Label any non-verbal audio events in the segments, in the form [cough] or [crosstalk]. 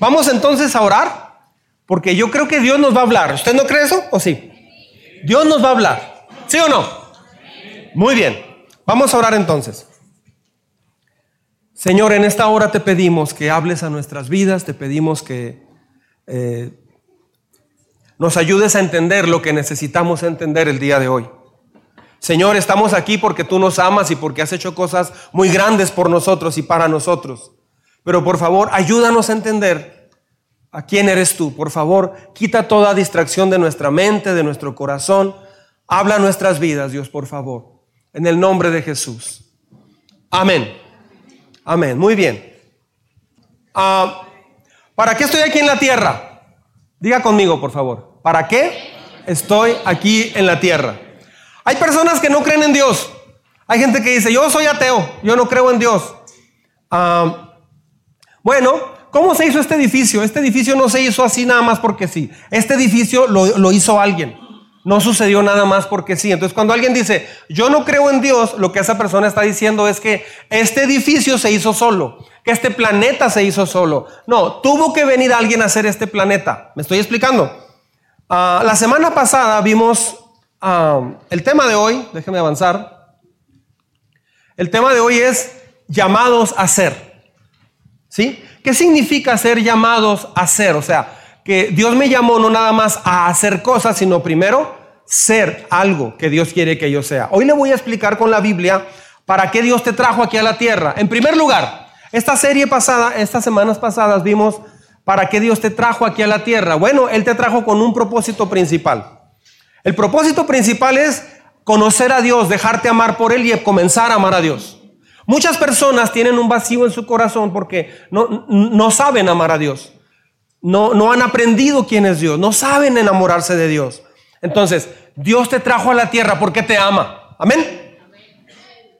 Vamos entonces a orar, porque yo creo que Dios nos va a hablar. ¿Usted no cree eso o sí? Dios nos va a hablar. ¿Sí o no? Muy bien. Vamos a orar entonces. Señor, en esta hora te pedimos que hables a nuestras vidas, te pedimos que eh, nos ayudes a entender lo que necesitamos entender el día de hoy. Señor, estamos aquí porque tú nos amas y porque has hecho cosas muy grandes por nosotros y para nosotros. Pero por favor, ayúdanos a entender a quién eres tú. Por favor, quita toda distracción de nuestra mente, de nuestro corazón. Habla nuestras vidas, Dios, por favor. En el nombre de Jesús. Amén. Amén. Muy bien. Ah, ¿Para qué estoy aquí en la tierra? Diga conmigo, por favor. ¿Para qué estoy aquí en la tierra? Hay personas que no creen en Dios. Hay gente que dice, yo soy ateo, yo no creo en Dios. Ah, bueno, ¿cómo se hizo este edificio? Este edificio no se hizo así nada más porque sí. Este edificio lo, hizo alguien. No sucedió nada más porque sí. Entonces, cuando alguien dice, yo no creo en Dios, lo que esa persona está diciendo es que este edificio se hizo solo, que este planeta se hizo solo. No, tuvo que venir alguien a hacer este planeta. ¿Me estoy explicando? Ah, la semana pasada vimos ah, el tema de hoy, déjeme avanzar. El tema de hoy es llamados a ser. ¿Sí? ¿Qué significa ser llamados a ser? O sea, que Dios me llamó no nada más a hacer cosas, sino primero ser algo que Dios quiere que yo sea. Hoy le voy a explicar con la Biblia para qué Dios te trajo aquí a la tierra. En primer lugar, esta serie pasada, estas semanas pasadas vimos para qué Dios te trajo aquí a la tierra. Bueno, Él te trajo con un propósito principal. El propósito principal es conocer a Dios, dejarte amar por Él y comenzar a amar a Dios. Muchas personas tienen un vacío en su corazón porque no, no saben amar a Dios. No, no han aprendido quién es Dios, no saben enamorarse de Dios. Entonces, Dios te trajo a la tierra porque te ama. Amén.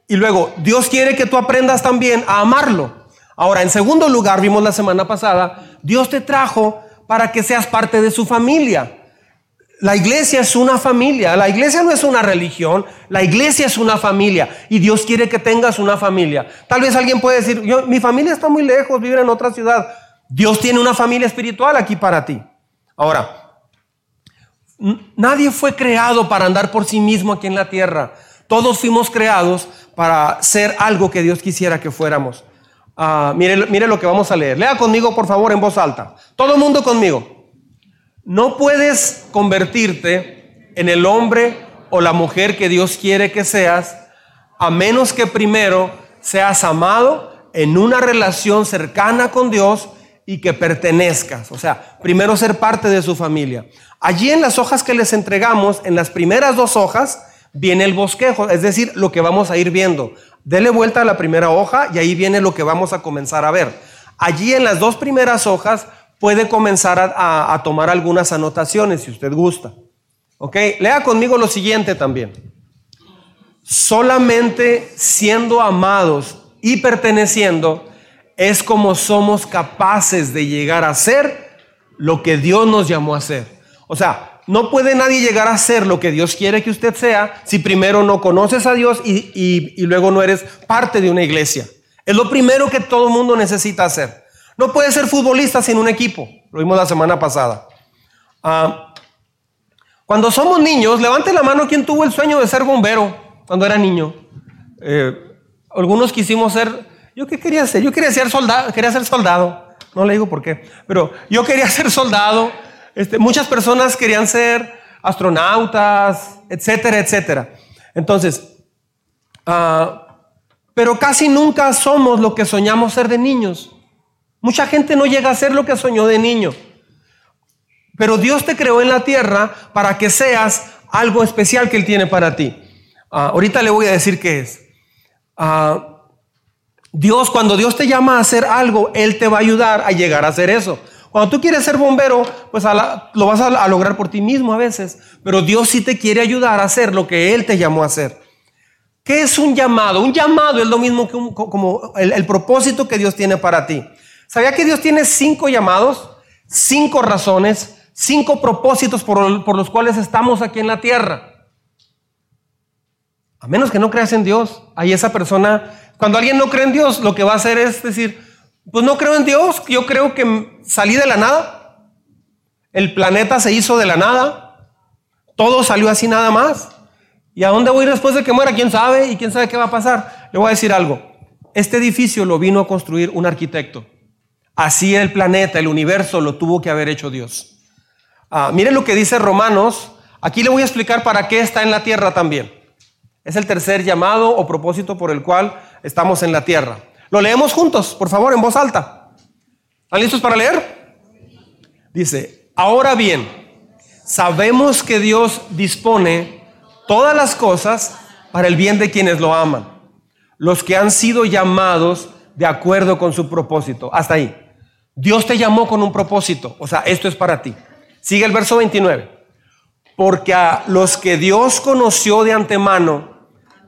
Y luego, Dios quiere que tú aprendas también a amarlo. Ahora, en segundo lugar, vimos la semana pasada, Dios te trajo para que seas parte de su familia. La iglesia es una familia, la iglesia no es una religión, la iglesia es una familia y Dios quiere que tengas una familia. Tal vez alguien puede decir, yo, mi familia está muy lejos, vive en otra ciudad. Dios tiene una familia espiritual aquí para ti. Ahora, nadie fue creado para andar por sí mismo aquí en la tierra. Todos fuimos creados para ser algo que Dios quisiera que fuéramos. Ah, mire, mire lo que vamos a leer. Lea conmigo, por favor, en voz alta. Todo el mundo conmigo. No puedes convertirte en el hombre o la mujer que Dios quiere que seas a menos que primero seas amado en una relación cercana con Dios y que pertenezcas. O sea, primero ser parte de su familia. Allí en las hojas que les entregamos, en las primeras dos hojas, viene el bosquejo, es decir, lo que vamos a ir viendo. Dele vuelta a la primera hoja y ahí viene lo que vamos a comenzar a ver. Allí en las dos primeras hojas puede comenzar a, tomar algunas anotaciones si usted gusta. ¿Ok? Lea conmigo lo siguiente también. Solamente siendo amados y perteneciendo, es como somos capaces de llegar a ser lo que Dios nos llamó a ser. O sea, no puede nadie llegar a ser lo que Dios quiere que usted sea si primero no conoces a Dios y, luego no eres parte de una iglesia. Es lo primero que todo mundo necesita hacer. No puede ser futbolista sin un equipo. Lo vimos la semana pasada. Ah, cuando somos niños, levante la mano quien tuvo el sueño de ser bombero cuando era niño. Eh, algunos quisimos ser ¿Yo qué quería hacer? Yo quería ser soldado, quería ser soldado. No le digo por qué, pero yo quería [laughs] ser soldado. Este, muchas personas querían ser astronautas, etcétera, etcétera. Entonces, ah, pero casi nunca somos lo que soñamos ser de niños. Mucha gente no llega a ser lo que soñó de niño. Pero Dios te creó en la tierra para que seas algo especial que Él tiene para ti. Ah, ahorita le voy a decir qué es. Uh, Dios, cuando Dios te llama a hacer algo, Él te va a ayudar a llegar a hacer eso. Cuando tú quieres ser bombero, pues lo vas a, lograr por ti mismo a veces, pero Dios sí te quiere ayudar a hacer lo que Él te llamó a hacer. ¿Qué es un llamado? Un llamado es lo mismo que como el, propósito que Dios tiene para ti. ¿Sabía que Dios tiene cinco llamados, cinco razones, cinco propósitos por, los cuales estamos aquí en la tierra? A menos que no creas en Dios, ahí esa persona cuando alguien no cree en Dios, lo que va a hacer es decir, pues no creo en Dios, yo creo que salí de la nada. El planeta se hizo de la nada. Todo salió así nada más. ¿Y a dónde voy después de que muera? ¿Quién sabe? ¿Y quién sabe qué va a pasar? Le voy a decir algo. Este edificio lo vino a construir un arquitecto. Así el planeta, el universo, lo tuvo que haber hecho Dios. Ah, miren lo que dice Romanos. Aquí le voy a explicar para qué está en la tierra también. Es el tercer llamado o propósito por el cual estamos en la tierra. Lo leemos juntos, por favor, en voz alta. ¿Están listos para leer? Dice, ahora bien, sabemos que Dios dispone todas las cosas para el bien de quienes lo aman, los que han sido llamados de acuerdo con su propósito. Hasta ahí. Dios te llamó con un propósito, o sea, esto es para ti. Sigue el verso 29. Porque a los que Dios conoció de antemano,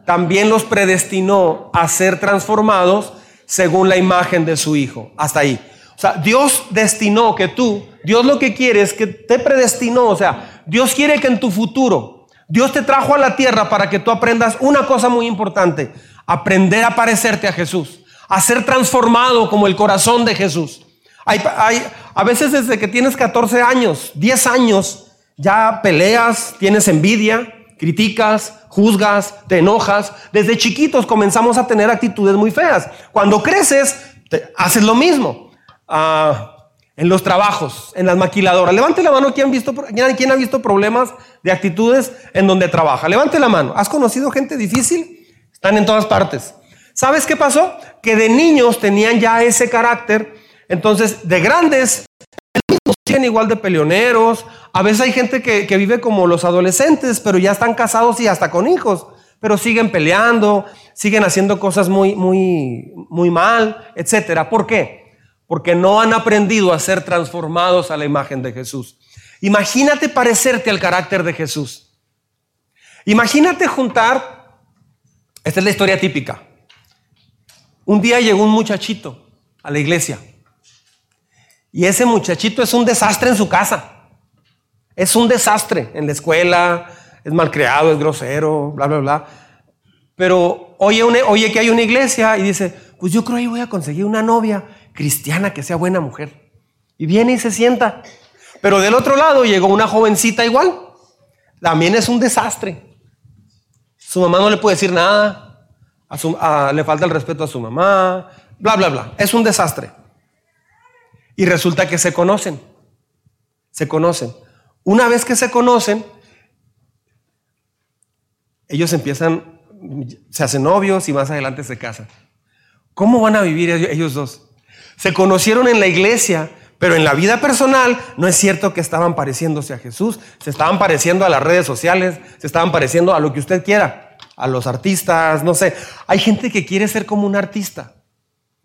también los predestinó a ser transformados según la imagen de su Hijo. Hasta ahí. O sea, Dios destinó que tú, Dios lo que quiere es que te predestinó, o sea, Dios quiere que en tu futuro, Dios te trajo a la tierra para que tú aprendas una cosa muy importante, aprender a parecerte a Jesús, a ser transformado como el corazón de Jesús. Hay, hay, a veces desde que tienes 14 años, 10 años, ya peleas, tienes envidia, criticas, juzgas, te enojas. Desde chiquitos comenzamos a tener actitudes muy feas. Cuando creces, haces lo mismo. Ah, en los trabajos, en las maquiladoras. Levante la mano ¿quién, visto, quién ha visto problemas de actitudes en donde trabaja. Levante la mano. ¿Has conocido gente difícil? Están en todas partes. ¿Sabes qué pasó? Que de niños tenían ya ese carácter. Entonces, de grandes, tienen igual de peleoneros, a veces hay gente que, vive como los adolescentes, pero ya están casados y hasta con hijos, pero siguen peleando, siguen haciendo cosas muy, muy, muy mal, etc. ¿Por qué? Porque no han aprendido a ser transformados a la imagen de Jesús. Imagínate parecerte al carácter de Jesús. Imagínate juntar, esta es la historia típica. Un día llegó un muchachito a la iglesia y ese muchachito es un desastre en su casa. Es un desastre en la escuela, es malcriado, es grosero, bla, bla, bla. Pero oye, oye que hay una iglesia y dice, pues yo creo que voy a conseguir una novia cristiana que sea buena mujer. Y viene y se sienta. Pero del otro lado llegó una jovencita igual. También es un desastre. Su mamá no le puede decir nada. le falta el respeto a su mamá. Bla, bla, bla. Es un desastre. Y resulta que se conocen. Se conocen. Una vez que se conocen, ellos empiezan, se hacen novios y más adelante se casan. ¿Cómo van a vivir ellos dos? Se conocieron en la iglesia, pero en la vida personal no es cierto que estaban pareciéndose a Jesús, se estaban pareciendo a las redes sociales, se estaban pareciendo a lo que usted quiera, a los artistas, no sé. Hay gente que quiere ser como un artista.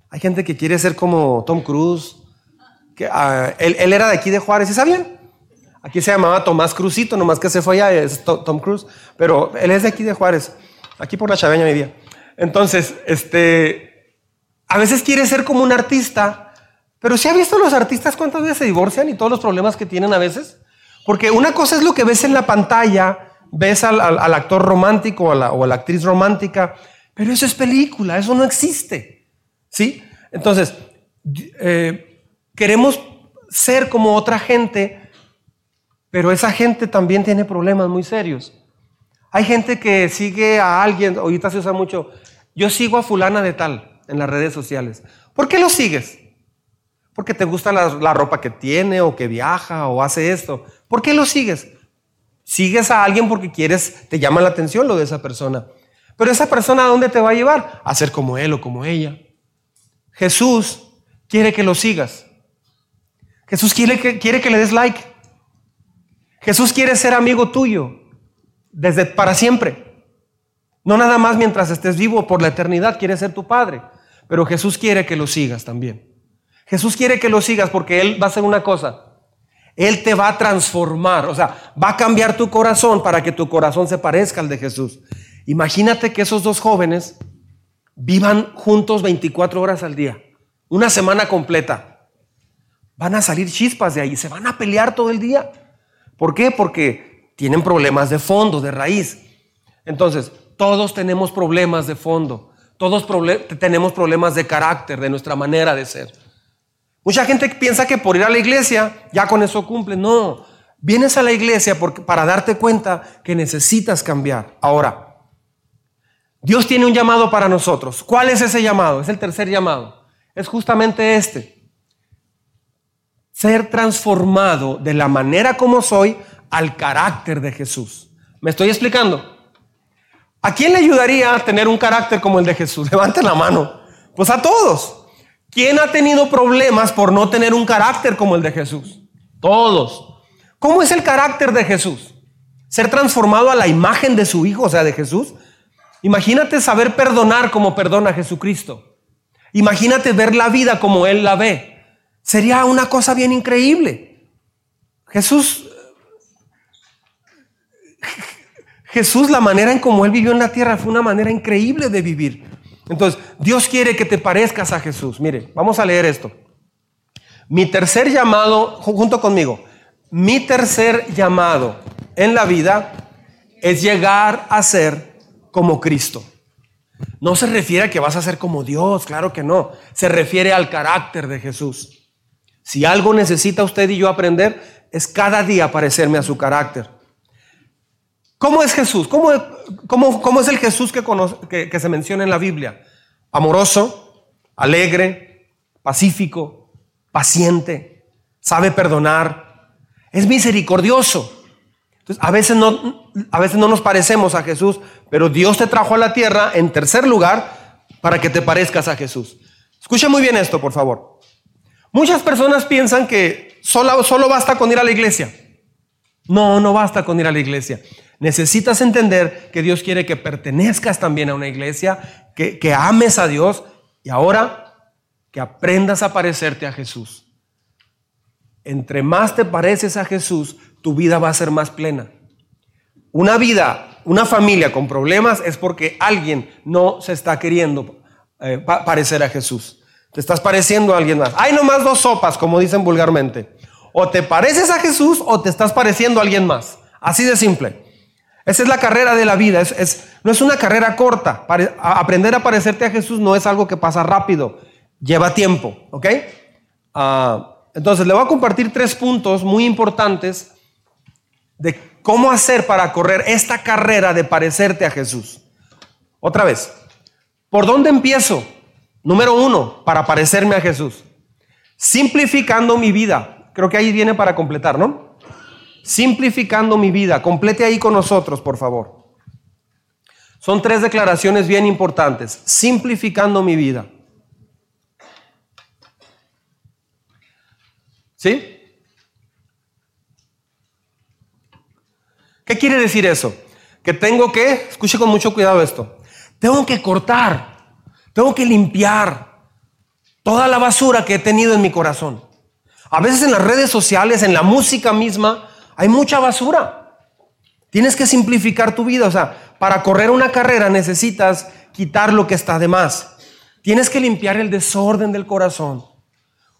Hay gente que quiere ser como Tom Cruise. Que, ah, él, era de aquí de Juárez, ¿y sabían? Aquí se llamaba Tomás Cruzito, nomás que se fue allá, es Tom Cruise, pero él es de aquí de Juárez, aquí por la Chaveña vivía. Entonces, este, a veces quiere ser como un artista, pero si ha visto los artistas cuántas veces se divorcian y todos los problemas que tienen a veces? Porque una cosa es lo que ves en la pantalla, ves al, actor romántico o a, la, actriz romántica, pero eso es película, eso no existe. ¿Sí? Entonces, eh, queremos ser como otra gente pero esa gente también tiene problemas muy serios. Hay gente que sigue a alguien, ahorita se usa mucho, yo sigo a fulana de tal en las redes sociales. ¿Por qué lo sigues? Porque te gusta la, ropa que tiene o que viaja o hace esto. ¿Por qué lo sigues? Sigues a alguien porque quieres, te llama la atención lo de esa persona. Pero esa persona ¿a dónde te va a llevar? A ser como él o como ella. Jesús quiere que lo sigas. Jesús quiere que, quiere que le des like. Jesús quiere ser amigo tuyo desde para siempre. No nada más mientras estés vivo por la eternidad, quiere ser tu padre, pero Jesús quiere que lo sigas también. Jesús quiere que lo sigas porque Él va a hacer una cosa. Él te va a transformar, o sea, va a cambiar tu corazón para que tu corazón se parezca al de Jesús. Imagínate que esos dos jóvenes vivan juntos 24 horas al día, una semana completa. Van a salir chispas de ahí, se van a pelear todo el día. ¿Por qué? Porque tienen problemas de fondo, de raíz. Entonces, todos tenemos problemas de fondo, todos tenemos problemas de carácter, de nuestra manera de ser. Mucha gente piensa que por ir a la iglesia ya con eso cumple. No, vienes a la iglesia porque, para darte cuenta que necesitas cambiar. Ahora, Dios tiene un llamado para nosotros. ¿Cuál es ese llamado? Es el tercer llamado. Es justamente este. Ser transformado de la manera como soy al carácter de Jesús. ¿Me estoy explicando? ¿A quién le ayudaría a tener un carácter como el de Jesús? [laughs] Levanten la mano. Pues a todos. ¿Quién ha tenido problemas por no tener un carácter como el de Jesús? Todos. ¿Cómo es el carácter de Jesús? Ser transformado a la imagen de su Hijo, o sea, de Jesús. Imagínate saber perdonar como perdona Jesucristo. Imagínate ver la vida como Él la ve. Sería una cosa bien increíble. Jesús, Jesús, la manera en como Él vivió en la tierra fue una manera increíble de vivir. Entonces, Dios quiere que te parezcas a Jesús. Mire, vamos a leer esto. Mi tercer llamado, junto conmigo, mi tercer llamado en la vida es llegar a ser como Cristo. No se refiere a que vas a ser como Dios, claro que no. Se refiere al carácter de Jesús. Si algo necesita usted y yo aprender, es cada día parecerme a su carácter. ¿Cómo es Jesús? ¿Cómo, cómo, es el Jesús que, que se menciona en la Biblia? Amoroso, alegre, pacífico, paciente, sabe perdonar, es misericordioso. Entonces, a veces no, a veces no nos parecemos a Jesús, pero Dios te trajo a la tierra en tercer lugar para que te parezcas a Jesús. Escucha muy bien esto, por favor. Muchas personas piensan que solo, solo basta con ir a la iglesia. No, no basta con ir a la iglesia. Necesitas entender que Dios quiere que pertenezcas también a una iglesia, que, ames a Dios y ahora que aprendas a parecerte a Jesús. Entre más te pareces a Jesús, tu vida va a ser más plena. Una vida, una familia con problemas es porque alguien no se está queriendo eh, parecer a Jesús. Te estás pareciendo a alguien más. Hay nomás dos sopas, como dicen vulgarmente. O te pareces a Jesús o te estás pareciendo a alguien más. Así de simple. Esa es la carrera de la vida. Es, no es una carrera corta. aprender a parecerte a Jesús no es algo que pasa rápido. Lleva tiempo. ¿Ok? Ah, entonces, le voy a compartir tres puntos muy importantes de cómo hacer para correr esta carrera de parecerte a Jesús. Otra vez. ¿Por dónde empiezo? Número uno, para parecerme a Jesús. Simplificando mi vida. Creo que ahí viene para completar, ¿no? simplificando mi vida. Complete ahí con nosotros, por favor. Son tres declaraciones bien importantes. Simplificando mi vida. ¿Sí? ¿Qué quiere decir eso? Que tengo que, escuche con mucho cuidado esto, tengo que cortar, tengo que limpiar toda la basura que he tenido en mi corazón. A veces en las redes sociales, en la música misma, hay mucha basura. Tienes que simplificar tu vida. O sea, para correr una carrera necesitas quitar lo que está de más. Tienes que limpiar el desorden del corazón.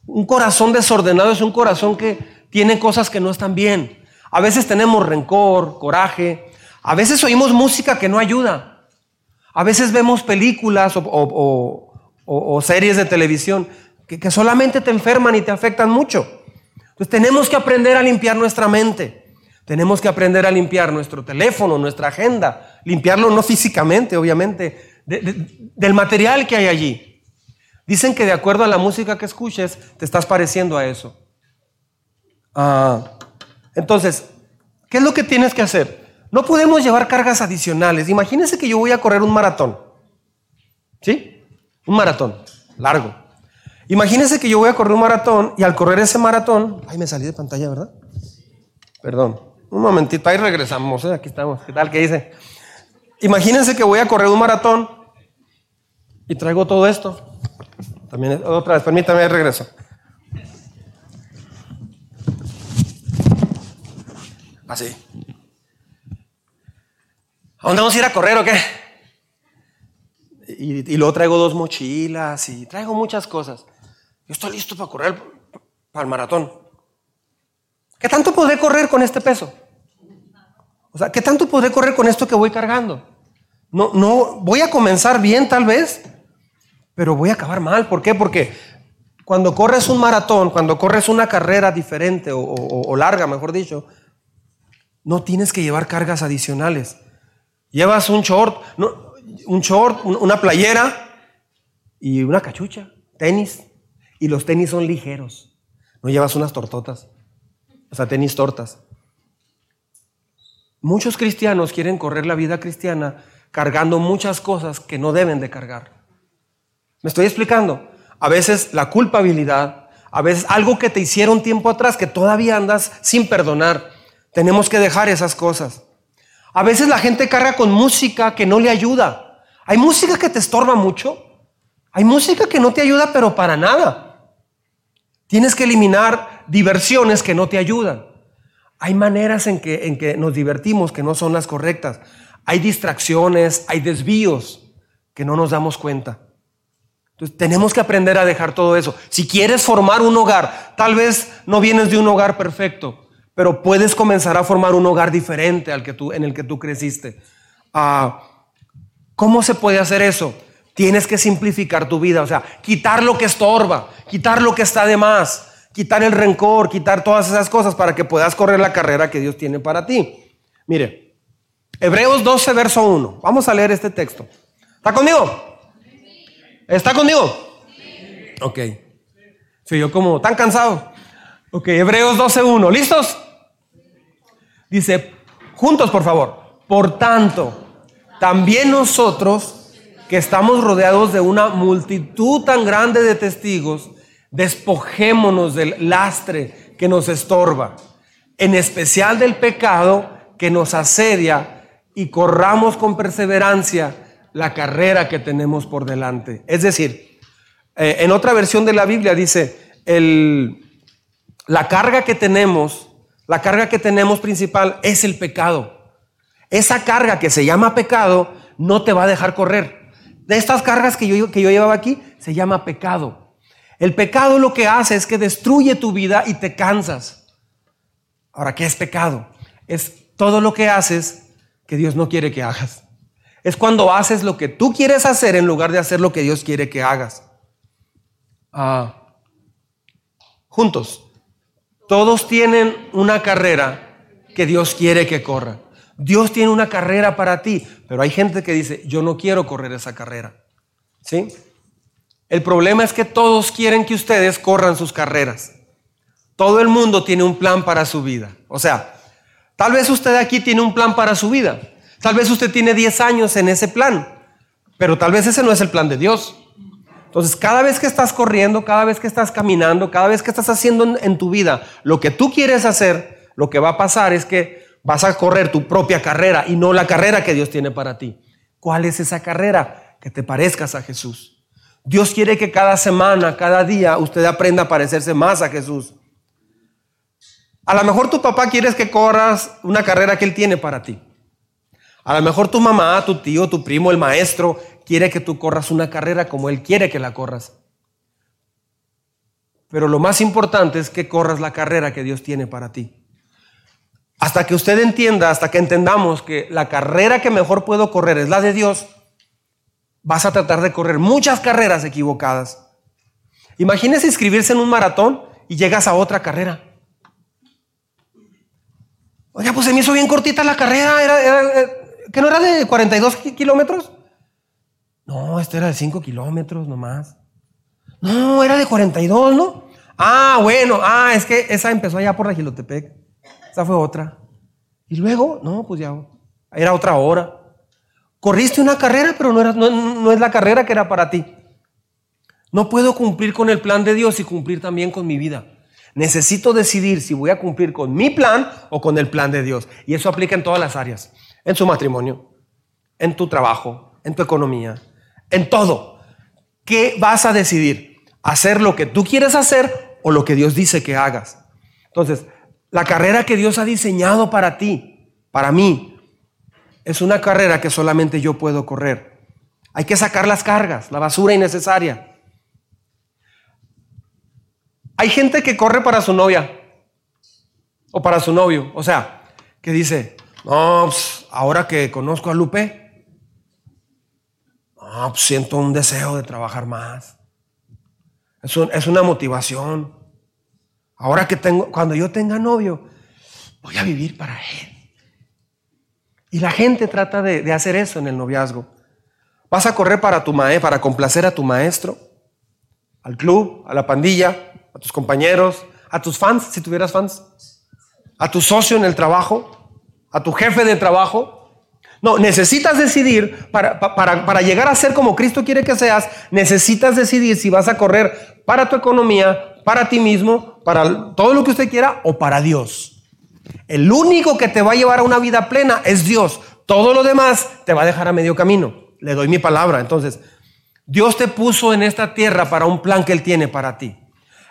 Un corazón desordenado es un corazón que tiene cosas que no están bien. A veces tenemos rencor, coraje. A veces oímos música que no ayuda. A veces vemos películas o, series de televisión que, solamente te enferman y te afectan mucho. Entonces tenemos que aprender a limpiar nuestra mente. Tenemos que aprender a limpiar nuestro teléfono, nuestra agenda. Limpiarlo no físicamente, obviamente, del material que hay allí. Dicen que de acuerdo a la música que escuches, te estás pareciendo a eso. Ah, entonces, ¿qué es lo que tienes que hacer? No podemos llevar cargas adicionales. Imagínense que yo voy a correr un maratón. ¿Sí? Un maratón largo. Imagínense que yo voy a correr un maratón y al correr ese maratón, ay, me salí de pantalla, ¿verdad? Perdón, un momentito, ahí regresamos, ¿eh? aquí estamos. ¿Qué tal? ¿Qué dice? Imagínense que voy a correr un maratón y traigo todo esto. También, otra vez, permítame, regreso. Así. ¿A dónde vamos a ir a correr o qué? Y, y luego traigo dos mochilas y traigo muchas cosas. Yo estoy listo para correr para el maratón. ¿Qué tanto podré correr con este peso? O sea, ¿qué tanto podré correr con esto que voy cargando? No, no, voy a comenzar bien tal vez, pero voy a acabar mal. ¿Por qué? Porque Cuando corres un maratón, cuando corres una carrera diferente o, larga, mejor dicho, no tienes que llevar cargas adicionales. Llevas un short, un short, una playera y una cachucha, tenis. Y los tenis son ligeros. No llevas unas tortotas, o sea, tenis tortas. Muchos cristianos quieren correr la vida cristiana cargando muchas cosas que no deben de cargar. ¿Me estoy explicando? A veces la culpabilidad, a veces algo que te hicieron tiempo atrás que todavía andas sin perdonar. Tenemos que dejar esas cosas. A veces la gente carga con música que no le ayuda. Hay música que te estorba mucho. Hay música que no te ayuda, pero para nada. Tienes que eliminar diversiones que no te ayudan. Hay maneras en que, en que nos divertimos que no son las correctas. Hay distracciones, hay desvíos que no nos damos cuenta. Entonces tenemos que aprender a dejar todo eso. Si quieres formar un hogar, tal vez no vienes de un hogar perfecto, pero puedes comenzar a formar un hogar diferente al que tú, en el que tú creciste. Ah, ¿Cómo se puede hacer eso? Tienes que simplificar tu vida, o sea, quitar lo que estorba, quitar lo que está de más, quitar el rencor, quitar todas esas cosas para que puedas correr la carrera que Dios tiene para ti. Mire, Hebreos 12, verso 1. Vamos a leer este texto. ¿Está conmigo? ¿Está conmigo? Ok. Sí, yo como tan cansado. Ok, Hebreos 12, 1. ¿Listos? Dice, juntos por favor. Por tanto, también nosotros que estamos rodeados de una multitud tan grande de testigos, despojémonos del lastre que nos estorba, en especial del pecado que nos asedia y corramos con perseverancia la carrera que tenemos por delante. Es decir, eh, en otra versión de la Biblia dice, el, la carga que tenemos, la carga que tenemos principal es el pecado. Esa carga que se llama pecado no te va a dejar correr de estas cargas que yo, que yo llevaba aquí, se llama pecado. El pecado lo que hace es que destruye tu vida y te cansas. Ahora, ¿qué es pecado? Es todo lo que haces que Dios no quiere que hagas. Es cuando haces lo que tú quieres hacer en lugar de hacer lo que Dios quiere que hagas. Ah, juntos, todos tienen una carrera que Dios quiere que corra. Dios tiene una carrera para ti, pero hay gente que dice, yo no quiero correr esa carrera. ¿Sí? El problema es que todos quieren que ustedes corran sus carreras. Todo el mundo tiene un plan para su vida. O sea, tal vez usted aquí tiene un plan para su vida. Tal vez usted tiene 10 años en ese plan, pero tal vez ese no es el plan de Dios. Entonces, cada vez que estás corriendo, cada vez que estás caminando, cada vez que estás haciendo en, tu vida lo que tú quieres hacer, lo que va a pasar es que Vas a correr tu propia carrera y no la carrera que Dios tiene para ti. ¿Cuál es esa carrera? Que te parezcas a Jesús. Dios quiere que cada semana, cada día, usted aprenda a parecerse más a Jesús. A lo mejor tu papá quiere que corras una carrera que Él tiene para ti. A lo mejor tu mamá, tu tío, tu primo, el maestro, quiere que tú corras una carrera como Él quiere que la corras. Pero lo más importante es que corras la carrera que Dios tiene para ti. Hasta que usted entienda, hasta que entendamos que la carrera que mejor puedo correr es la de Dios, vas a tratar de correr muchas carreras equivocadas. Imagínese inscribirse en un maratón y llegas a otra carrera. Oye, pues se me hizo bien cortita la carrera. Era, eh, ¿Que no era de 42 kilómetros? No, esta era de 5 kilómetros nomás. No, era de 42, ¿no? Ah, bueno, ah, es que esa empezó allá por la Gilotepec fue otra. Y luego, no, pues ya era otra hora. Corriste una carrera, pero no, era, no, es la carrera que era para ti. No puedo cumplir con el plan de Dios y cumplir también con mi vida. Necesito decidir si voy a cumplir con mi plan o con el plan de Dios. Y eso aplica en todas las áreas. En su matrimonio, en tu trabajo, en tu economía, en todo. ¿Qué vas a decidir? ¿Hacer lo que tú quieres hacer o lo que Dios dice que hagas? Entonces, la carrera que Dios ha diseñado para ti, para mí, es una carrera que solamente yo puedo correr. Hay que sacar las cargas, la basura innecesaria. Hay gente que corre para su novia o para su novio. O sea, que dice, no, pues, ahora que conozco a Lupe, pues, siento un deseo de trabajar más. Es, una motivación. Ahora que tengo, cuando yo tenga novio, voy a vivir para él. Y la gente trata de, de hacer eso en el noviazgo. Vas a correr para tu mae, para complacer a tu maestro, al club, a la pandilla, a tus compañeros, a tus fans, si tuvieras fans, a tu socio en el trabajo, a tu jefe de trabajo. No, necesitas decidir para, para, para, llegar a ser como Cristo quiere que seas, necesitas decidir si vas a correr para tu economía, para ti mismo, para todo lo que usted quiera o para Dios. El único que te va a llevar a una vida plena es Dios. Todo lo demás te va a dejar a medio camino. Le doy mi palabra. Entonces, Dios te puso en esta tierra para un plan que Él tiene para ti.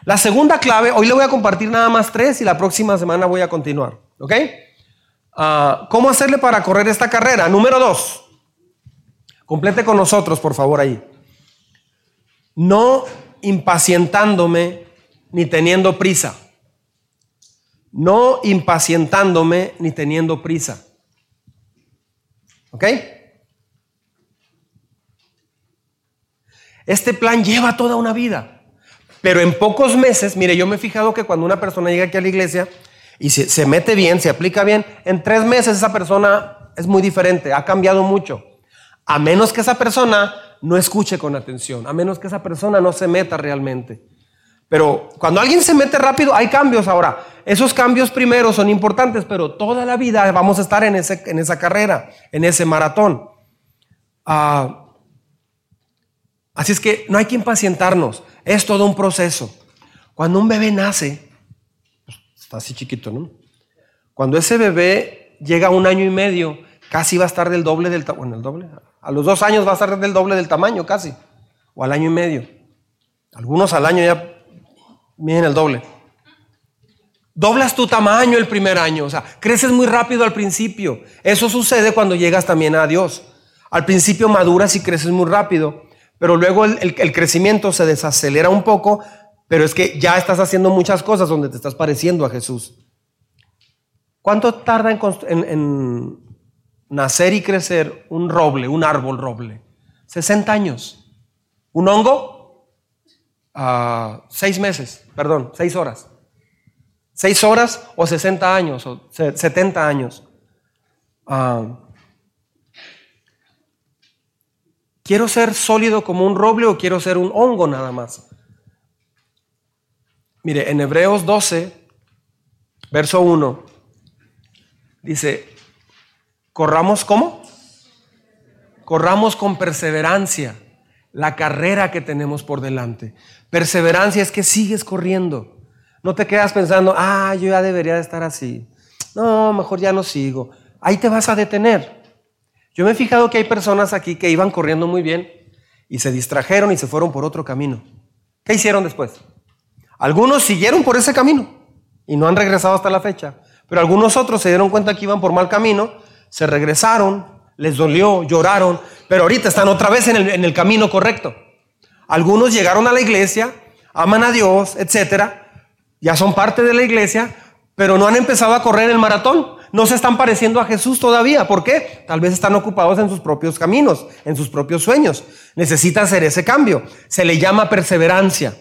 La segunda clave, hoy le voy a compartir nada más tres y la próxima semana voy a continuar. ¿Ok? Ah, ¿Cómo hacerle para correr esta carrera? Número dos. Complete con nosotros, por favor, ahí. No impacientándome ni teniendo prisa. No impacientándome ni teniendo prisa. ¿Ok? Este plan lleva toda una vida. Pero en pocos meses, mire, yo me he fijado que cuando una persona llega aquí a la iglesia y se, mete bien, se aplica bien, en tres meses esa persona es muy diferente, ha cambiado mucho. A menos que esa persona no escuche con atención, a menos que esa persona no se meta realmente. Pero cuando alguien se mete rápido, hay cambios ahora. Esos cambios primero son importantes, pero toda la vida vamos a estar en, ese, en esa carrera, en ese maratón. Ah, así es que no hay que impacientarnos. Es todo un proceso. Cuando un bebé nace, está así chiquito, ¿no? Cuando ese bebé llega a un año y medio, casi va a estar del doble del tamaño. el doble. A los dos años va a estar del doble del tamaño, casi. O al año y medio. Algunos al año ya miden el doble. Doblas tu tamaño el primer año, o sea, creces muy rápido al principio. Eso sucede cuando llegas también a Dios. Al principio maduras y creces muy rápido, pero luego el, crecimiento se desacelera un poco, pero es que ya estás haciendo muchas cosas donde te estás pareciendo a Jesús. ¿Cuánto tarda en, nacer y crecer un roble, un árbol roble? 60 años. ¿Un hongo? Ah, seis meses, perdón, seis horas. Seis horas o 60 años o 70 años. Ah, ¿Quiero ser sólido como un roble o quiero ser un hongo nada más? Mire, en Hebreos 12, verso 1, dice, corramos cómo? Corramos con perseverancia la carrera que tenemos por delante. Perseverancia es que sigues corriendo. No te quedas pensando, ah, yo ya debería de estar así. No, mejor ya no sigo. Ahí te vas a detener. Yo me he fijado que hay personas aquí que iban corriendo muy bien y se distrajeron y se fueron por otro camino. ¿Qué hicieron después? Algunos siguieron por ese camino y no han regresado hasta la fecha, pero algunos otros se dieron cuenta que iban por mal camino, se regresaron, les dolió, lloraron, pero ahorita están otra vez en el, camino correcto. Algunos llegaron a la iglesia, aman a Dios, etcétera, ya son parte de la iglesia, pero no han empezado a correr el maratón no se están pareciendo a Jesús todavía. ¿Por qué? Tal vez están ocupados en sus propios caminos, en sus propios sueños. Necesita hacer ese cambio. Se le llama perseverancia.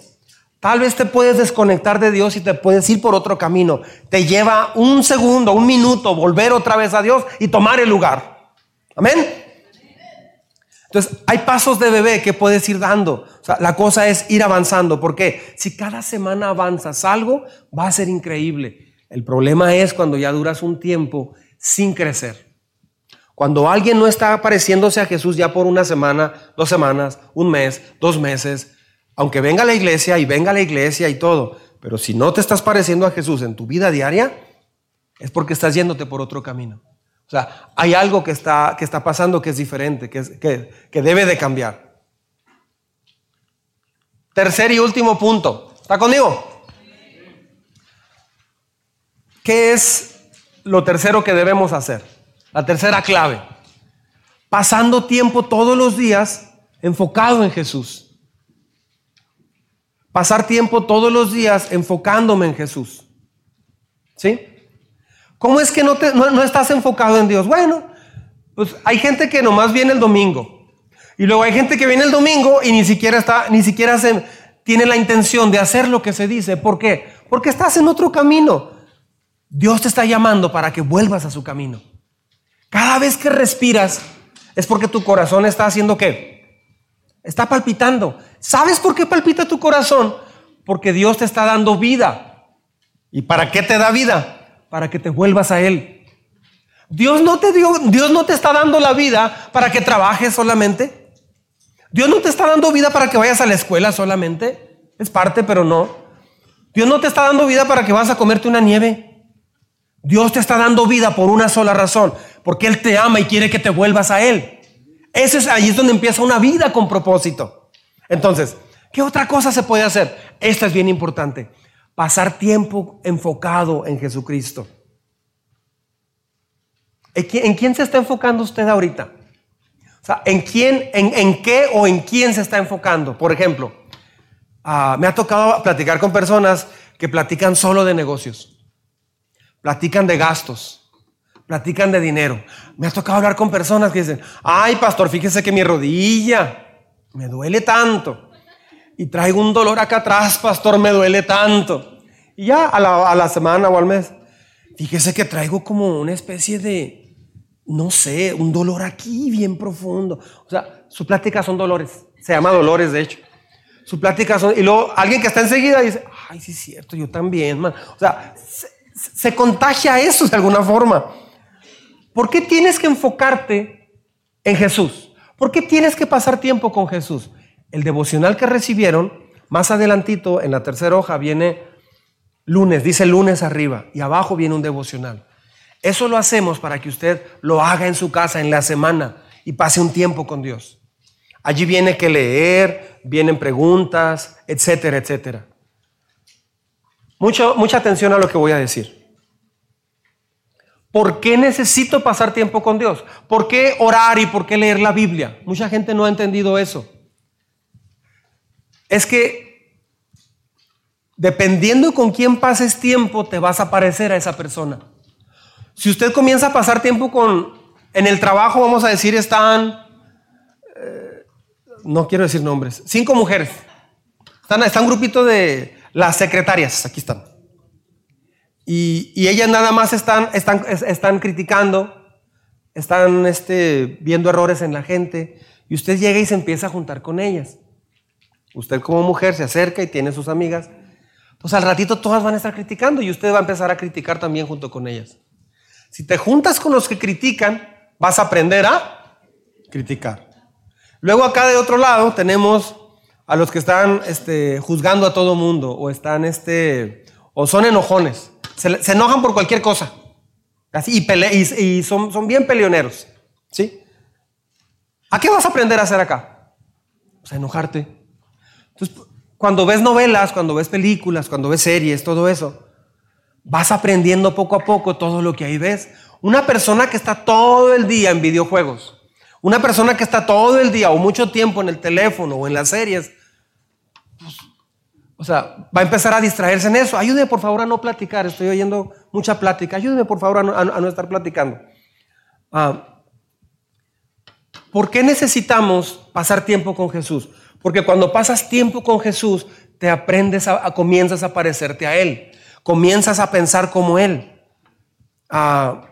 Tal vez te puedes desconectar de Dios y te puedes ir por otro camino. Te lleva un segundo, un minuto volver otra vez a Dios y tomar el lugar. Amén. Entonces, hay pasos de bebé que puedes ir dando. La cosa es ir avanzando. porque Si cada semana avanzas algo, va a ser increíble. El problema es cuando ya duras un tiempo sin crecer. Cuando alguien no está pareciéndose a Jesús ya por una semana, dos semanas, un mes, dos meses, aunque venga a la iglesia y venga a la iglesia y todo, pero si no te estás pareciendo a Jesús en tu vida diaria, es porque estás yéndote por otro camino. O sea, hay algo que está, que está pasando que es diferente, que, que, que debe de cambiar. Tercer y último punto. ¿Está conmigo? ¿Qué es lo tercero que debemos hacer? La tercera clave. Pasando tiempo todos los días enfocado en Jesús. Pasar tiempo todos los días enfocándome en Jesús. ¿Sí? ¿Cómo es que no, no, estás enfocado en Dios? Bueno, pues hay gente que nomás viene el domingo. Y luego hay gente que viene el domingo y ni siquiera está, ni siquiera se, tiene la intención de hacer lo que se dice. ¿Por qué? Porque estás en otro camino. Dios te está llamando para que vuelvas a su camino. Cada vez que respiras es porque tu corazón está haciendo qué? Está palpitando. ¿Sabes por qué palpita tu corazón? Porque Dios te está dando vida. ¿Y para qué te da vida? Para que te vuelvas a Él. Dios no te dio, Dios no te está dando la vida para que trabajes solamente. Dios no te está dando vida para que vayas a la escuela solamente. Es parte, pero no. Dios no te está dando vida para que vas a comerte una nieve. Dios te está dando vida por una sola razón, porque Él te ama y quiere que te vuelvas a Él. Ese es, ahí es donde empieza una vida con propósito. Entonces, ¿qué otra cosa se puede hacer? Esta es bien importante. Pasar tiempo enfocado en Jesucristo. ¿En quién se está enfocando usted ahorita? O sea, ¿en quién, en, qué o en quién se está enfocando? Por ejemplo, ah, me ha tocado platicar con personas que platican solo de negocios, platican de gastos, platican de dinero. Me ha tocado hablar con personas que dicen, ay, pastor, fíjese que mi rodilla me duele tanto. Y traigo un dolor acá atrás, pastor, me duele tanto. Y ya a la, a la semana o al mes, fíjese que traigo como una especie de, no sé, un dolor aquí bien profundo. O sea, su plática son dolores. Se llama dolores, de hecho. Su plática son... Y luego alguien que está enseguida dice, ay, sí es cierto, yo también, man. O sea, se, se contagia eso de alguna forma. ¿Por qué tienes que enfocarte en Jesús? ¿Por qué tienes que pasar tiempo con Jesús? El devocional que recibieron, más adelantito, en la tercera hoja, viene lunes, dice lunes arriba, y abajo viene un devocional. Eso lo hacemos para que usted lo haga en su casa en la semana y pase un tiempo con Dios. Allí viene que leer, vienen preguntas, etcétera, etcétera. Mucha atención a lo que voy a decir. ¿Por qué necesito pasar tiempo con Dios? ¿Por qué orar y por qué leer la Biblia? Mucha gente no ha entendido eso. Es que dependiendo con quién pases tiempo, te vas a parecer a esa persona. Si usted comienza a pasar tiempo con, en el trabajo, vamos a decir, están, eh, no quiero decir nombres, cinco mujeres. Están, está un grupito de las secretarias, aquí están. Y, ellas nada más están, están, están criticando, están este, viendo errores en la gente, y usted llega y se empieza a juntar con ellas. Usted como mujer se acerca y tiene sus amigas. Pues al ratito todas van a estar criticando y usted va a empezar a criticar también junto con ellas. Si te juntas con los que critican, vas a aprender a criticar. Luego acá de otro lado tenemos a los que están este, juzgando a todo mundo o están este, o son enojones. Se, enojan por cualquier cosa. Así, y, y, son, son, bien peleoneros. ¿Sí? ¿A qué vas a aprender a hacer acá? Pues a enojarte. Entonces, cuando ves novelas, cuando ves películas, cuando ves series, todo eso, vas aprendiendo poco a poco todo lo que ahí ves. Una persona que está todo el día en videojuegos, una persona que está todo el día o mucho tiempo en el teléfono o en las series, o sea, va a empezar a distraerse en eso. Ayúdeme por favor a no platicar, estoy oyendo mucha plática. Ayúdeme por favor a no, estar platicando. Ah, ¿Por qué necesitamos pasar tiempo con Jesús? Porque cuando pasas tiempo con Jesús, te aprendes a comienzas a parecerte a Él comienzas a pensar como Él. Ah,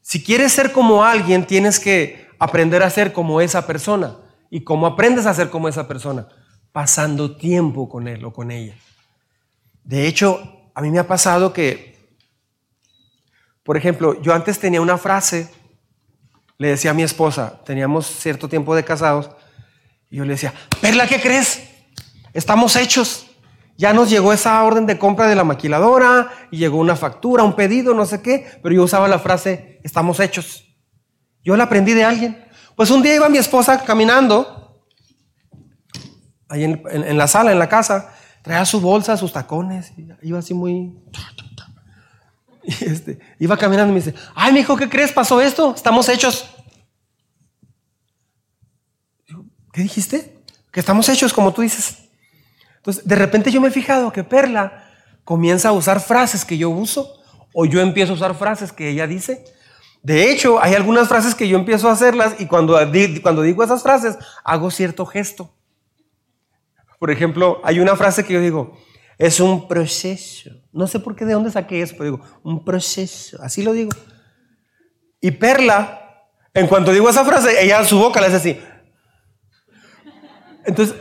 si quieres ser como alguien, tienes que aprender a ser como esa persona. ¿Y cómo aprendes a ser como esa persona? Pasando tiempo con Él o con ella. De hecho, a mí me ha pasado que, por ejemplo, yo antes tenía una frase, le decía a mi esposa, teníamos cierto tiempo de casados, y yo le decía, Perla, ¿qué crees? Estamos hechos. Ya nos llegó esa orden de compra de la maquiladora y llegó una factura, un pedido, no sé qué, pero yo usaba la frase, estamos hechos. Yo la aprendí de alguien. Pues un día iba mi esposa caminando, ahí en, la sala, en la casa, traía su bolsa, sus tacones, iba así muy... [laughs] Este, iba caminando y me dice, ay, mi hijo, ¿qué crees? ¿Pasó esto? Estamos hechos. ¿Qué dijiste? Que estamos hechos, como tú dices. Entonces, de repente yo me he fijado que Perla comienza a usar frases que yo uso o yo empiezo a usar frases que ella dice. De hecho, hay algunas frases que yo empiezo a hacerlas y cuando, cuando digo esas frases hago cierto gesto. Por ejemplo, hay una frase que yo digo, es un proceso. No sé por qué, de dónde saqué eso, pero digo, un proceso. Así lo digo. Y Perla, en cuanto digo esa frase, ella a su boca le hace así. Entonces,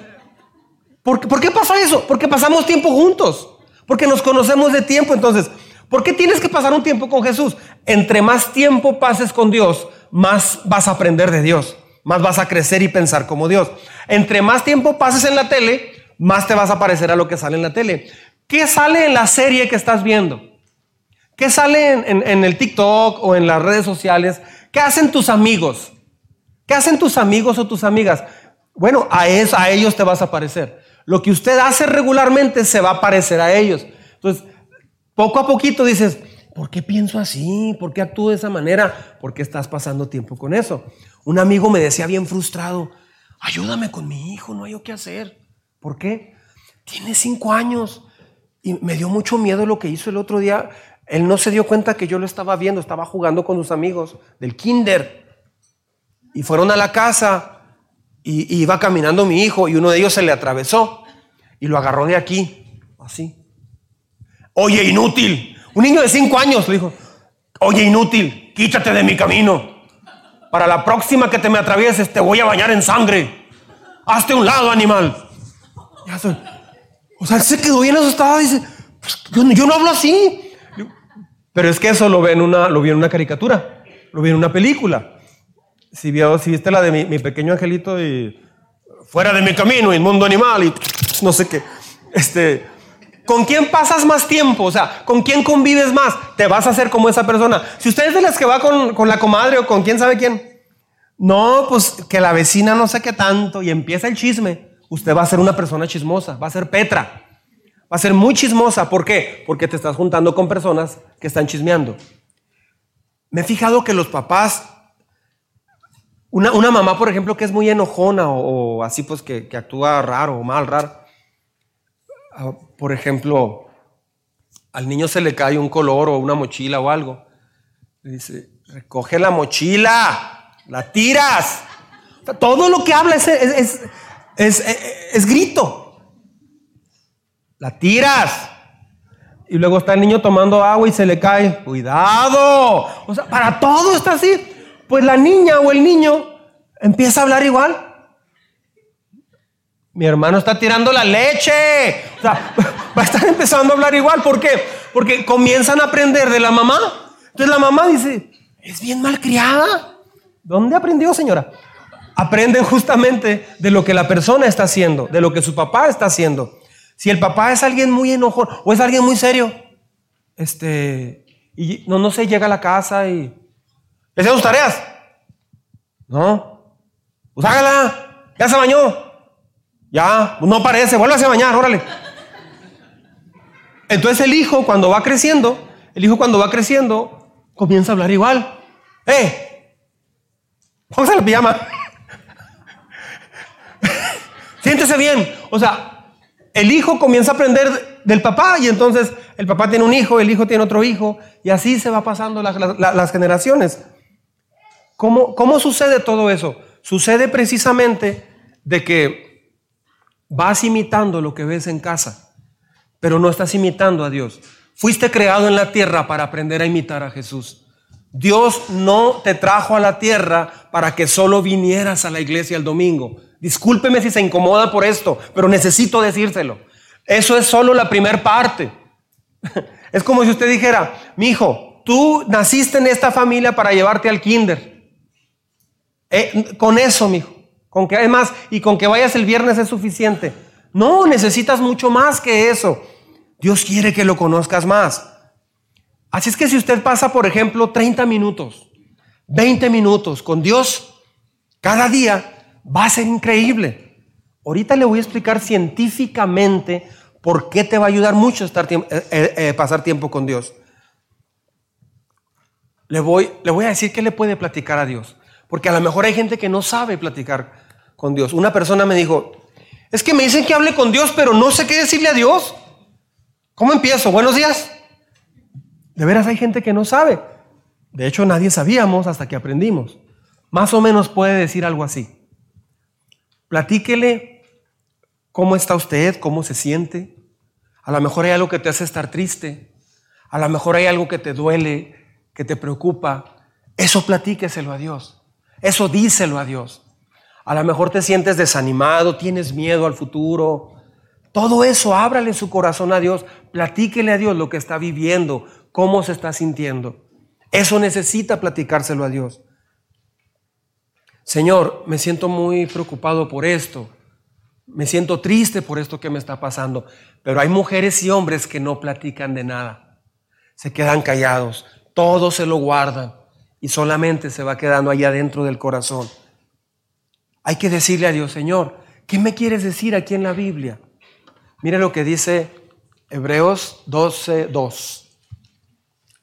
¿por, ¿por qué pasa eso? Porque pasamos tiempo juntos. Porque nos conocemos de tiempo. Entonces, ¿por qué tienes que pasar un tiempo con Jesús? Entre más tiempo pases con Dios, más vas a aprender de Dios. Más vas a crecer y pensar como Dios. Entre más tiempo pases en la tele, más te vas a parecer a lo que sale en la tele. ¿Qué sale en la serie que estás viendo? ¿Qué sale en, el TikTok o en las redes sociales? ¿Qué hacen tus amigos? ¿Qué hacen tus amigos o tus amigas? Bueno, a, eso, a ellos te vas a parecer. Lo que usted hace regularmente se va a parecer a ellos. Entonces, poco a poquito dices, ¿por qué pienso así? ¿Por qué actúo de esa manera? Porque estás pasando tiempo con eso. Un amigo me decía bien frustrado, ayúdame con mi hijo, no hay qué hacer. ¿Por qué? Tiene cinco años. Y me dio mucho miedo lo que hizo el otro día. Él no se dio cuenta que yo lo estaba viendo, estaba jugando con sus amigos del kinder. Y fueron a la casa y, iba caminando mi hijo y uno de ellos se le atravesó y lo agarró de aquí, así. Oye, inútil. Un niño de cinco años le dijo, oye, inútil, quítate de mi camino. Para la próxima que te me atravieses te voy a bañar en sangre. Hazte un lado, animal. O sea, él se quedó bien asustado dice, pues, yo, no hablo así. Pero es que eso lo, ve en una, lo vi en una caricatura, lo vi en una película. Si, vio, si viste la de mi, pequeño angelito y fuera de mi camino, inmundo animal y no sé qué. Este, ¿Con quién pasas más tiempo? O sea, ¿con quién convives más? Te vas a hacer como esa persona. Si usted es de las que va con, con la comadre o con quién sabe quién, no, pues que la vecina no sé qué tanto y empieza el chisme usted va a ser una persona chismosa, va a ser Petra, va a ser muy chismosa. ¿Por qué? Porque te estás juntando con personas que están chismeando. Me he fijado que los papás, una, mamá, por ejemplo, que es muy enojona o, así, pues que, actúa raro o mal, raro. Por ejemplo, al niño se le cae un color o una mochila o algo. Le dice, recoge la mochila, la tiras. Todo lo que habla es, es, grito. La tiras. Y luego está el niño tomando agua y se le cae. Cuidado. O sea, para todo está así. Pues la niña o el niño empieza a hablar igual. Mi hermano está tirando la leche. O sea, [laughs] va a estar empezando a hablar igual. ¿Por qué? Porque comienzan a aprender de la mamá. Entonces la mamá dice, es bien malcriada. ¿Dónde aprendió, señora? aprenden justamente de lo que la persona está haciendo, de lo que su papá está haciendo. Si el papá es alguien muy enojón o es alguien muy serio, este, y no, no sé, llega a la casa y ¿le sus tareas? No, pues hágala, ya se bañó, ya, no parece, vuelve a bañar, órale. Entonces el hijo cuando va creciendo, el hijo cuando va creciendo, comienza a hablar igual. ¡Eh! Vamos a la. [laughs] Siéntese bien. O sea, el hijo comienza a aprender del papá y entonces el papá tiene un hijo, el hijo tiene otro hijo y así se va pasando las generaciones. ¿Cómo, ¿Cómo sucede todo eso? Sucede precisamente de que vas imitando lo que ves en casa, pero no estás imitando a Dios. Fuiste creado en la tierra para aprender a imitar a Jesús. Dios no te trajo a la tierra para que solo vinieras a la iglesia el domingo. Discúlpeme si se incomoda por esto, pero necesito decírselo. Eso es solo la primera parte. [laughs] Es como si usted dijera, mi hijo, tú naciste en esta familia para llevarte al kinder. Eh, con eso, mi hijo. Con que además, y con que vayas el viernes es suficiente. No, necesitas mucho más que eso. Dios quiere que lo conozcas más. Así es que si usted pasa, por ejemplo, 30 minutos, 20 minutos con Dios cada día, va a ser increíble. Ahorita le voy a explicar científicamente por qué te va a ayudar mucho estar eh, eh, eh, pasar tiempo con Dios. Le voy, le voy a decir qué le puede platicar a Dios. Porque a lo mejor hay gente que no sabe platicar con Dios. Una persona me dijo, es que me dicen que hable con Dios, pero no sé qué decirle a Dios. ¿Cómo empiezo? Buenos días. De veras hay gente que no sabe. De hecho, nadie sabíamos hasta que aprendimos. Más o menos puede decir algo así platíquele ¿Cómo está usted? ¿Cómo se siente? A lo mejor hay algo que te hace estar triste. A lo mejor hay algo que te duele, que te preocupa. Eso platíqueselo a Dios. Eso díselo a Dios. A lo mejor te sientes desanimado, tienes miedo al futuro. Todo eso, ábrale su corazón a Dios. Platíquele a Dios lo que está viviendo, cómo se está sintiendo. Eso necesita platicárselo a Dios. Señor, me siento muy preocupado por esto. Me siento triste por esto que me está pasando. Pero hay mujeres y hombres que no platican de nada. Se quedan callados. Todo se lo guardan. Y solamente se va quedando allá dentro del corazón. Hay que decirle a Dios, Señor, ¿qué me quieres decir aquí en la Biblia? Mire lo que dice Hebreos 12, 2.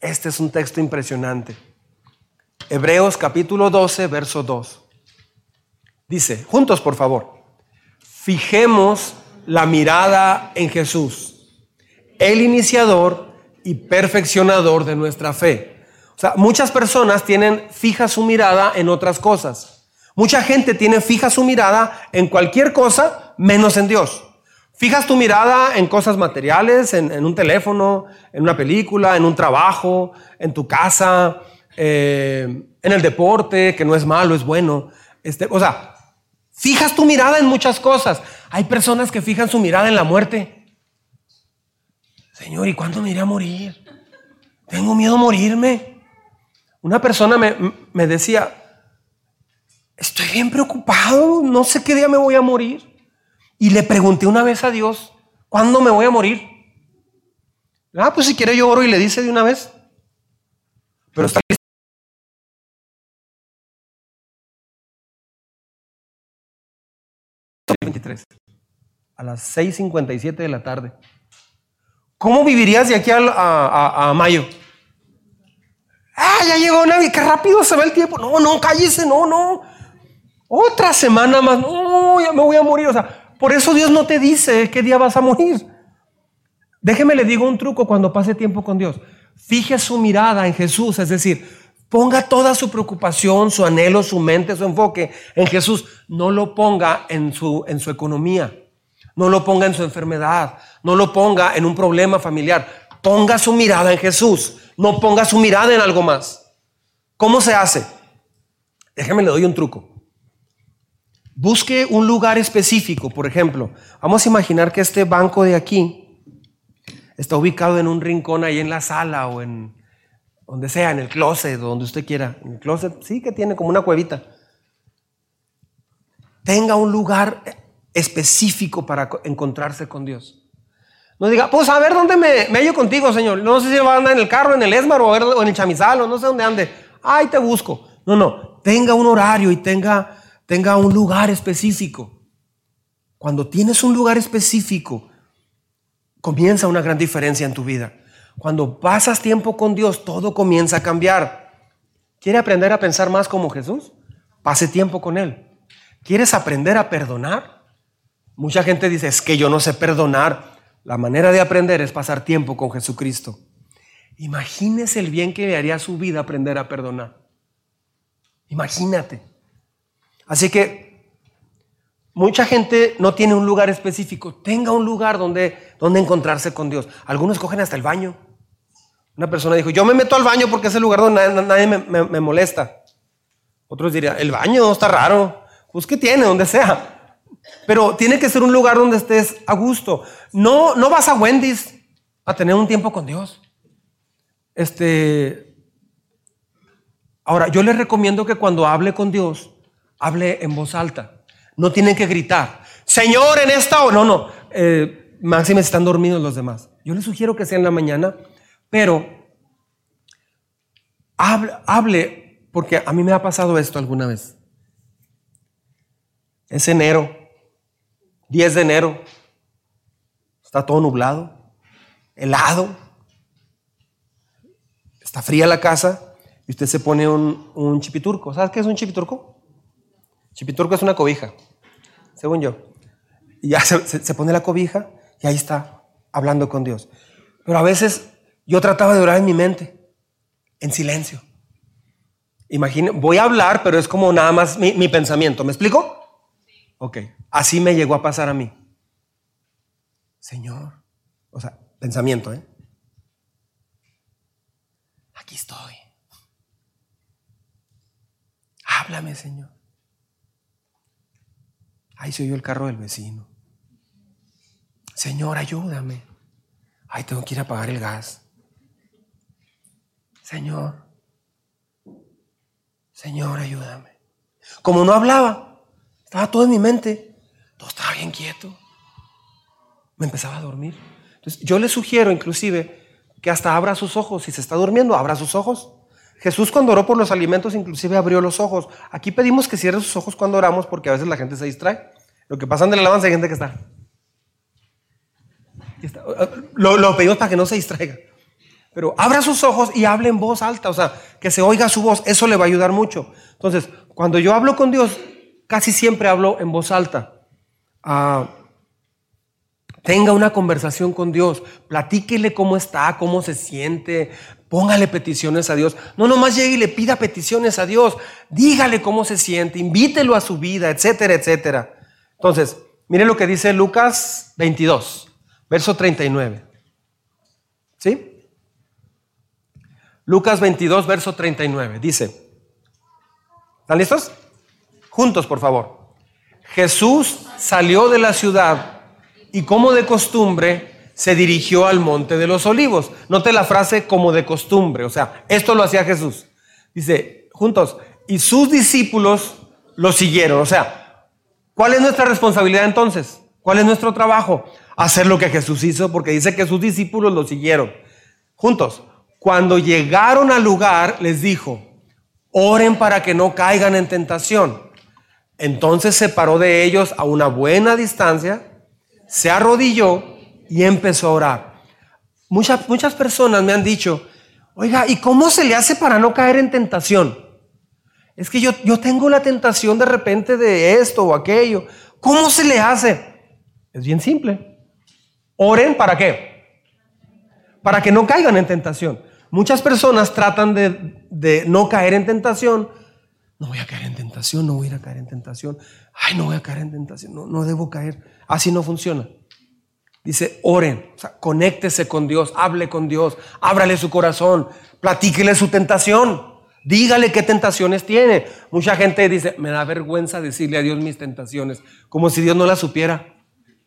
Este es un texto impresionante. Hebreos capítulo 12, verso 2. Dice, juntos por favor, fijemos la mirada en Jesús, el iniciador y perfeccionador de nuestra fe. O sea, muchas personas tienen fija su mirada en otras cosas. Mucha gente tiene fija su mirada en cualquier cosa menos en Dios. Fijas tu mirada en cosas materiales, en, un teléfono, en una película, en un trabajo, en tu casa, eh, en el deporte, que no es malo, es bueno. Este, o sea, fijas tu mirada en muchas cosas. Hay personas que fijan su mirada en la muerte. Señor, ¿y cuándo me iré a morir? Tengo miedo a morirme. Una persona me, me decía, estoy bien preocupado, no sé qué día me voy a morir. Y le pregunté una vez a Dios, ¿cuándo me voy a morir? Ah, pues si quiere yo oro y le dice de una vez. Pero está 23, a las 6.57 de la tarde. ¿Cómo vivirías de aquí a, a mayo? Ah, ya llegó Navidad, qué rápido se va el tiempo. No, no, cállese, no, no. Otra semana más, ya me voy a morir. O sea, por eso Dios no te dice qué día vas a morir. Déjeme le digo un truco cuando pase tiempo con Dios. Fije su mirada en Jesús, es decir, ponga toda su preocupación, su anhelo, su mente, su enfoque en Jesús. No lo ponga en su, en su economía, no lo ponga en su enfermedad, no lo ponga en un problema familiar. Ponga su mirada en Jesús, no ponga su mirada en algo más. ¿Cómo se hace? Déjeme le doy un truco. Busque un lugar específico, por ejemplo. Vamos a imaginar que este banco de aquí está ubicado en un rincón ahí en la sala o en donde sea, en el closet, donde usted quiera. En el closet, sí que tiene como una cuevita. Tenga un lugar específico para encontrarse con Dios. No diga, pues a ver dónde me, me hallo contigo, Señor. No sé si va a andar en el carro, en el Esmar o en el Chamizal o no sé dónde ande. Ay, te busco. No, no. Tenga un horario y tenga tenga un lugar específico. Cuando tienes un lugar específico, comienza una gran diferencia en tu vida. Cuando pasas tiempo con Dios, todo comienza a cambiar. ¿Quiere aprender a pensar más como Jesús? Pase tiempo con Él. ¿Quieres aprender a perdonar? Mucha gente dice, es que yo no sé perdonar. La manera de aprender es pasar tiempo con Jesucristo. Imagínese el bien que le haría a su vida aprender a perdonar. Imagínate. Así que mucha gente no tiene un lugar específico. Tenga un lugar donde, donde encontrarse con Dios. Algunos cogen hasta el baño. Una persona dijo, yo me meto al baño porque es el lugar donde nadie, me, molesta. Otros dirían, el baño está raro. Pues que tiene, donde sea. Pero tiene que ser un lugar donde estés a gusto. No, no vas a Wendy's a tener un tiempo con Dios. Este, ahora, yo les recomiendo que cuando hable con Dios, hable en voz alta. No tienen que gritar, Señor, en esta hora. No, no. Eh, máxime están dormidos los demás. Yo les sugiero que sea en la mañana, pero hable, hable, porque a mí me ha pasado esto alguna vez. Es enero, 10 de enero, está todo nublado, helado, está fría la casa y usted se pone un, un chipiturco. ¿Sabes qué es un chipiturco? Chipiturco es una cobija, según yo. Y ya se, pone la cobija y ahí está, hablando con Dios. Pero a veces yo trataba de orar en mi mente, en silencio. Imagine, voy a hablar, pero es como nada más mi, mi pensamiento. ¿Me explico? Ok, así me llegó a pasar a mí. Señor, o sea, pensamiento, ¿eh? Aquí estoy. Háblame, Señor. Ahí se oyó el carro del vecino. Señor, ayúdame. Ay, tengo que ir a pagar el gas. Señor, Señor, ayúdame. Como no hablaba, estaba todo en mi mente, todo estaba bien quieto. Me empezaba a dormir. Entonces, yo le sugiero inclusive que hasta abra sus ojos. Si se está durmiendo, abra sus ojos. Jesús cuando oró por los alimentos inclusive abrió los ojos. Aquí pedimos que cierre sus ojos cuando oramos porque a veces la gente se distrae. Lo que pasa en la alabanza hay gente que está. Lo, lo pedimos para que no se distraiga. Pero abra sus ojos y hable en voz alta, o sea, que se oiga su voz, eso le va a ayudar mucho. Entonces, cuando yo hablo con Dios, casi siempre hablo en voz alta. Ah, tenga una conversación con Dios, platíquele cómo está, cómo se siente, póngale peticiones a Dios. No nomás llegue y le pida peticiones a Dios, dígale cómo se siente, invítelo a su vida, etcétera, etcétera. Entonces, mire lo que dice Lucas 22, verso 39. ¿Sí? Lucas 22, verso 39. Dice, ¿están listos? Juntos, por favor. Jesús salió de la ciudad y como de costumbre se dirigió al monte de los olivos. Note la frase como de costumbre, o sea, esto lo hacía Jesús. Dice, juntos, y sus discípulos lo siguieron. O sea, ¿cuál es nuestra responsabilidad entonces? ¿Cuál es nuestro trabajo? Hacer lo que Jesús hizo, porque dice que sus discípulos lo siguieron. Juntos, cuando llegaron al lugar, les dijo, oren para que no caigan en tentación. Entonces se paró de ellos a una buena distancia, se arrodilló y empezó a orar. Muchas, muchas personas me han dicho, oiga, ¿y cómo se le hace para no caer en tentación? Es que yo, yo tengo la tentación de repente de esto o aquello. ¿Cómo se le hace? Es bien simple. Oren para qué? Para que no caigan en tentación. Muchas personas tratan de, no caer en tentación. No voy a caer en tentación, no voy a caer en tentación. Ay, no voy a caer en tentación, no, no debo caer. Así no funciona. Dice, oren, o sea, conéctese con Dios, hable con Dios, ábrale su corazón, platíquele su tentación, dígale qué tentaciones tiene. Mucha gente dice, me da vergüenza decirle a Dios mis tentaciones, como si Dios no las supiera.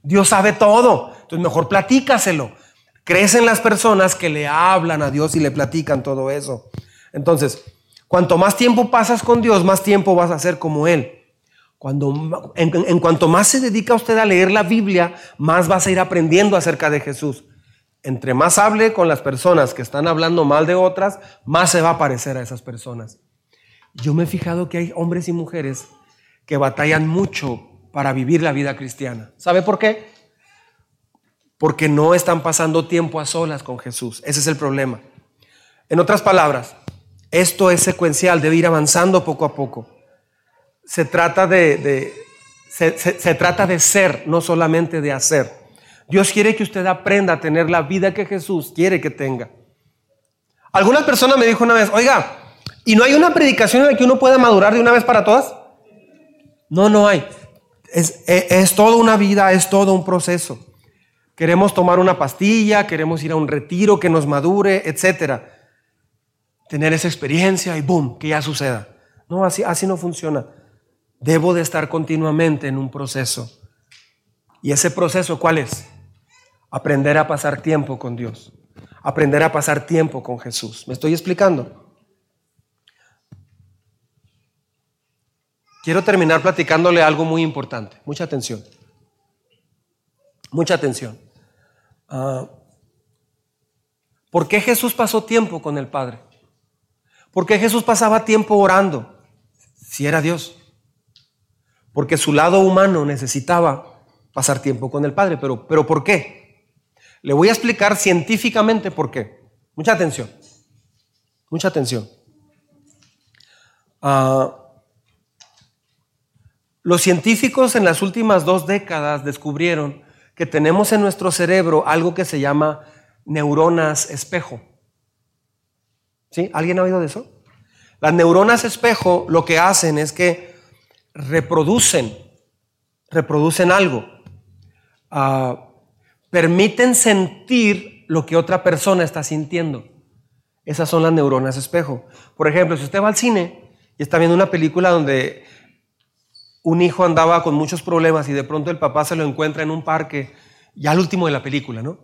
Dios sabe todo, entonces mejor platícaselo. Crecen las personas que le hablan a Dios y le platican todo eso. Entonces, cuanto más tiempo pasas con Dios, más tiempo vas a ser como Él. Cuando, en, cuanto más se dedica usted a leer la Biblia, más vas a ir aprendiendo acerca de Jesús. Entre más hable con las personas que están hablando mal de otras, más se va a parecer a esas personas. Yo me he fijado que hay hombres y mujeres que batallan mucho para vivir la vida cristiana. ¿Sabe por qué? porque no están pasando tiempo a solas con Jesús. Ese es el problema. En otras palabras, esto es secuencial, debe ir avanzando poco a poco. Se trata de, se, se trata de ser, no solamente de hacer. Dios quiere que usted aprenda a tener la vida que Jesús quiere que tenga. Alguna persona me dijo una vez, oiga, ¿y no hay una predicación en la que uno pueda madurar de una vez para todas? No, no hay. Es, es, es toda una vida, es todo un proceso. Queremos tomar una pastilla, queremos ir a un retiro que nos madure, etcétera. Tener esa experiencia y boom, que ya suceda. No, así, así no funciona. Debo de estar continuamente en un proceso. ¿Y ese proceso cuál es? Aprender a pasar tiempo con Dios. Aprender a pasar tiempo con Jesús. ¿Me estoy explicando? Quiero terminar platicándole algo muy importante. Mucha atención. Mucha atención. Ah, ¿Por qué Jesús pasó tiempo con el Padre? ¿Por qué Jesús pasaba tiempo orando si era Dios? Porque su lado humano necesitaba pasar tiempo con el Padre. Pero, pero ¿por qué? Le voy a explicar científicamente por qué. Mucha atención. Mucha atención. Ah, los científicos en las últimas dos décadas descubrieron que tenemos en nuestro cerebro algo que se llama neuronas espejo. ¿Sí? ¿Alguien ha oído de eso? Las neuronas espejo lo que hacen es que reproducen, reproducen algo. Ah, permiten sentir lo que otra persona está sintiendo. Esas son las neuronas espejo. Por ejemplo, si usted va al cine y está viendo una película donde un hijo andaba con muchos problemas y de pronto el papá se lo encuentra en un parque, ya al último de la película, ¿no?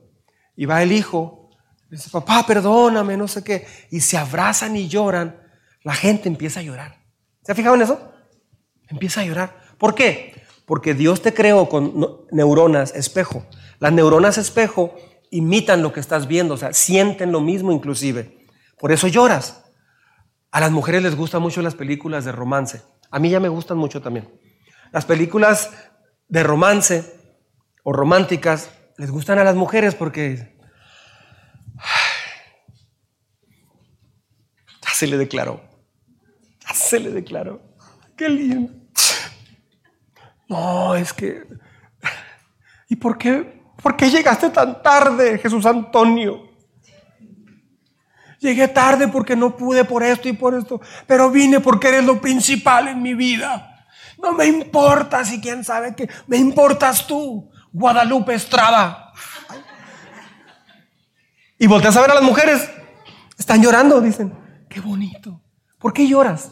Y va el hijo, dice, papá, perdóname, no sé qué, y se abrazan y lloran, la gente empieza a llorar. ¿Se ha fijado en eso? Empieza a llorar. ¿Por qué? Porque Dios te creó con neuronas espejo. Las neuronas espejo imitan lo que estás viendo, o sea, sienten lo mismo inclusive. Por eso lloras. A las mujeres les gustan mucho las películas de romance. A mí ya me gustan mucho también. Las películas de romance o románticas les gustan a las mujeres porque ya se le declaró. Ya se le declaró. Qué lindo. No, es que ¿Y por qué por qué llegaste tan tarde, Jesús Antonio? Llegué tarde porque no pude por esto y por esto, pero vine porque eres lo principal en mi vida. No me importa si quién sabe que me importas tú, Guadalupe Estrada. Y volteas a ver a las mujeres, están llorando, dicen, qué bonito. ¿Por qué lloras?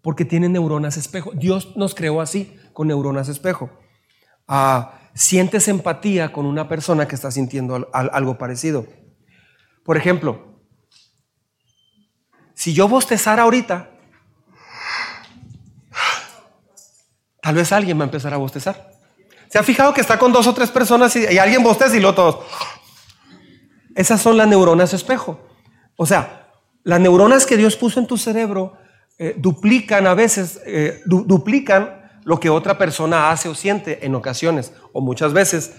Porque tienen neuronas espejo. Dios nos creó así, con neuronas espejo. Ah, sientes empatía con una persona que está sintiendo algo parecido. Por ejemplo, si yo bostezara ahorita, tal vez alguien va a empezar a bostezar. ¿Se ha fijado que está con dos o tres personas y, alguien bosteza y lo todos? Esas son las neuronas espejo. O sea, las neuronas que Dios puso en tu cerebro eh, duplican a veces, eh, duplican lo que otra persona hace o siente en ocasiones o muchas veces.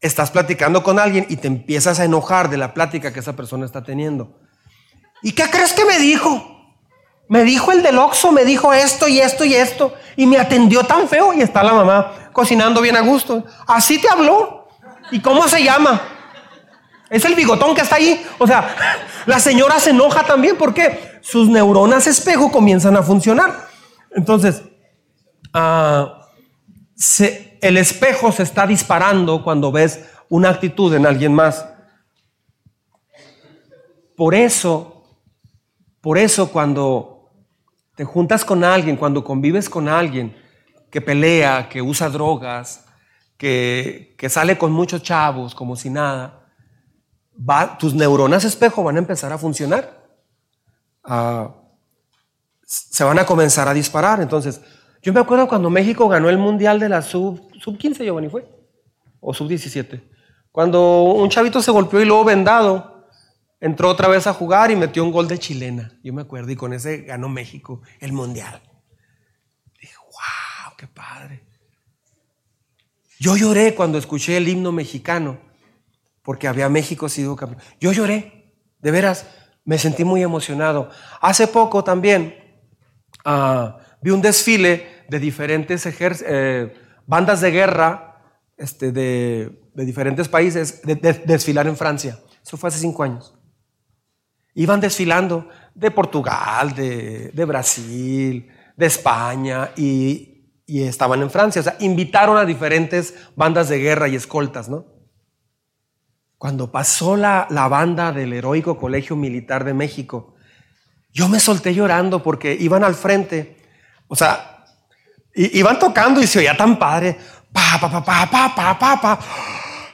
Estás platicando con alguien y te empiezas a enojar de la plática que esa persona está teniendo. ¿Y qué crees que me dijo? Me dijo el del Oxxo, me dijo esto y esto y esto. Y me atendió tan feo. Y está la mamá cocinando bien a gusto. Así te habló. ¿Y cómo se llama? Es el bigotón que está ahí. O sea, [laughs] la señora se enoja también porque sus neuronas espejo comienzan a funcionar. Entonces, ah, el espejo se está disparando cuando ves una actitud en alguien más. Por eso por eso cuando te juntas con alguien, cuando convives con alguien que pelea, que usa drogas, que, sale con muchos chavos como si nada, tus neuronas espejo van a empezar a funcionar. Ah, se van a comenzar a disparar. Entonces, yo me acuerdo cuando México ganó el Mundial de la sub, sub 15, Giovanni, fue, o sub 17. Cuando un chavito se golpeó y luego vendado, entró otra vez a jugar y metió un gol de chilena. Yo me acuerdo, y con ese ganó México el mundial. Dije, wow, qué padre. Yo lloré cuando escuché el himno mexicano, porque había México sido campeón. Yo lloré, de veras, me sentí muy emocionado. Hace poco también ah, vi un desfile de diferentes eh, bandas de guerra este, de, diferentes países desfilar en Francia. Eso fue hace cinco años. Iban desfilando de Portugal, de, Brasil, de España y, estaban en Francia. O sea, invitaron a diferentes bandas de guerra y escoltas, ¿no? Cuando pasó la, la banda del heroico Colegio Militar de México, yo me solté llorando porque iban al frente, o sea, y iban tocando y se oía tan padre. Pa, pa, pa, pa, pa, pa, pa, pa.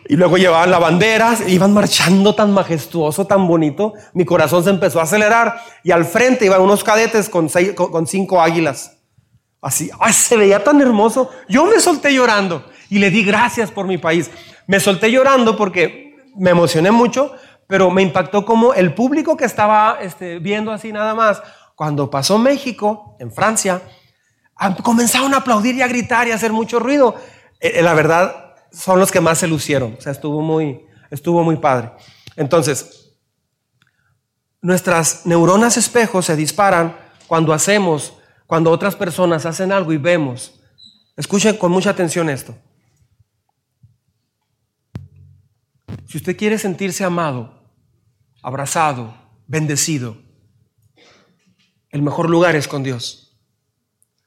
Y luego llevaban la bandera, e iban marchando tan majestuoso, tan bonito. Mi corazón se empezó a acelerar y al frente iban unos cadetes con, seis, con cinco águilas. Así, ay, se veía tan hermoso. Yo me solté llorando y le di gracias por mi país. Me solté llorando porque me emocioné mucho, pero me impactó como el público que estaba este, viendo así nada más, cuando pasó México, en Francia, comenzaron a aplaudir y a gritar y a hacer mucho ruido. Eh, eh, la verdad, son los que más se lucieron. O sea, estuvo muy, estuvo muy padre. Entonces, nuestras neuronas espejos se disparan cuando hacemos, cuando otras personas hacen algo y vemos. Escuchen con mucha atención esto. Si usted quiere sentirse amado, abrazado, bendecido, el mejor lugar es con Dios.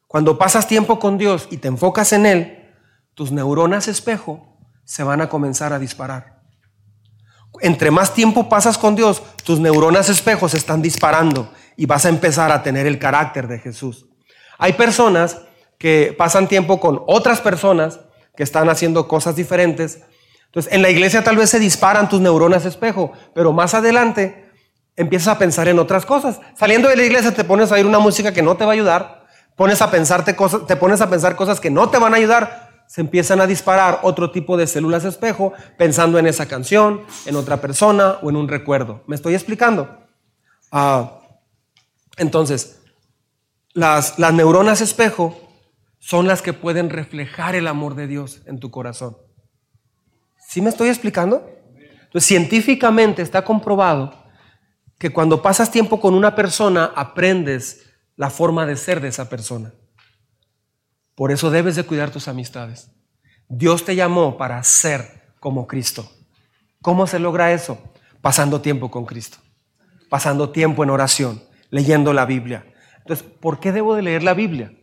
Cuando pasas tiempo con Dios y te enfocas en Él, tus neuronas espejo se van a comenzar a disparar. Entre más tiempo pasas con Dios, tus neuronas espejos están disparando y vas a empezar a tener el carácter de Jesús. Hay personas que pasan tiempo con otras personas que están haciendo cosas diferentes. Entonces, en la iglesia tal vez se disparan tus neuronas espejo, pero más adelante empiezas a pensar en otras cosas. Saliendo de la iglesia te pones a oír una música que no te va a ayudar, pones a pensarte cosas, te pones a pensar cosas que no te van a ayudar, se empiezan a disparar otro tipo de células espejo pensando en esa canción, en otra persona o en un recuerdo. ¿Me estoy explicando? Ah, entonces, las, las neuronas espejo son las que pueden reflejar el amor de Dios en tu corazón. ¿Sí me estoy explicando? Entonces, científicamente está comprobado que cuando pasas tiempo con una persona, aprendes la forma de ser de esa persona. Por eso debes de cuidar tus amistades. Dios te llamó para ser como Cristo. ¿Cómo se logra eso? Pasando tiempo con Cristo, pasando tiempo en oración, leyendo la Biblia. Entonces, ¿por qué debo de leer la Biblia?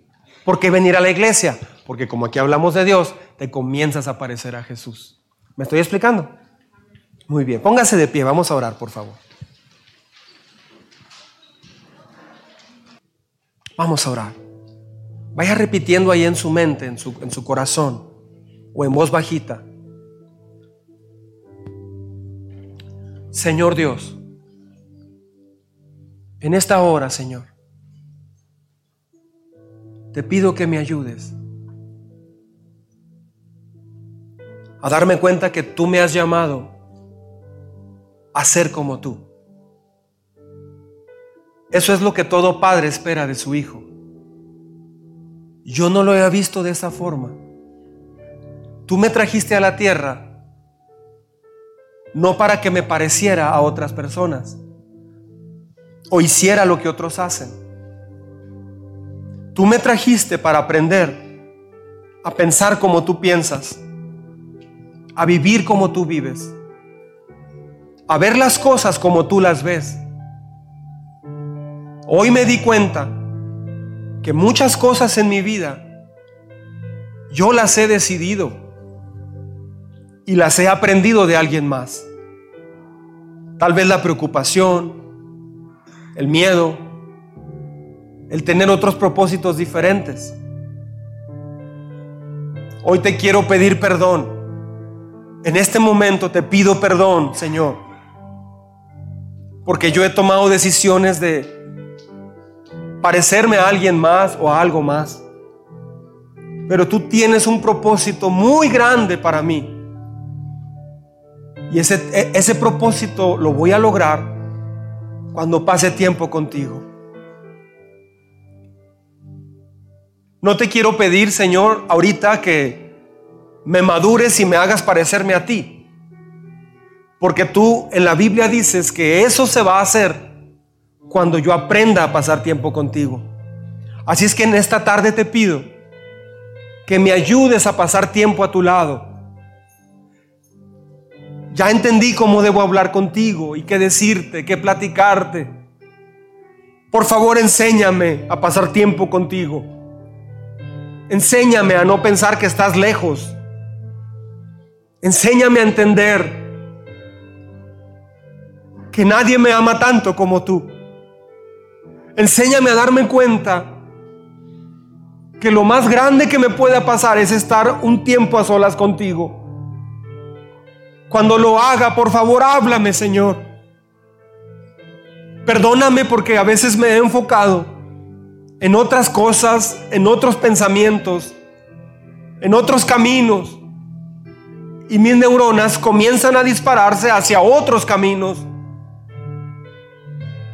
¿Por qué venir a la iglesia? Porque como aquí hablamos de Dios, te comienzas a parecer a Jesús. ¿Me estoy explicando? Muy bien, póngase de pie, vamos a orar, por favor. Vamos a orar. Vaya repitiendo ahí en su mente, en su, en su corazón o en voz bajita. Señor Dios, en esta hora, Señor, te pido que me ayudes a darme cuenta que tú me has llamado a ser como tú. Eso es lo que todo padre espera de su hijo. Yo no lo he visto de esa forma. Tú me trajiste a la tierra no para que me pareciera a otras personas o hiciera lo que otros hacen. Tú me trajiste para aprender a pensar como tú piensas, a vivir como tú vives, a ver las cosas como tú las ves. Hoy me di cuenta que muchas cosas en mi vida yo las he decidido y las he aprendido de alguien más. Tal vez la preocupación, el miedo, el tener otros propósitos diferentes. Hoy te quiero pedir perdón. En este momento te pido perdón, Señor, porque yo he tomado decisiones de parecerme a alguien más o a algo más. Pero tú tienes un propósito muy grande para mí. Y ese, e, ese propósito lo voy a lograr cuando pase tiempo contigo. No te quiero pedir, Señor, ahorita que me madures y me hagas parecerme a ti. Porque tú en la Biblia dices que eso se va a hacer cuando yo aprenda a pasar tiempo contigo. Así es que en esta tarde te pido que me ayudes a pasar tiempo a tu lado. Ya entendí cómo debo hablar contigo y qué decirte, qué platicarte. Por favor, enséñame a pasar tiempo contigo. Enséñame a no pensar que estás lejos. Enséñame a entender que nadie me ama tanto como tú. Enséñame a darme cuenta que lo más grande que me pueda pasar es estar un tiempo a solas contigo. Cuando lo haga, por favor, háblame, Señor. Perdóname porque a veces me he enfocado en otras cosas, en otros pensamientos, en otros caminos. Y mis neuronas comienzan a dispararse hacia otros caminos.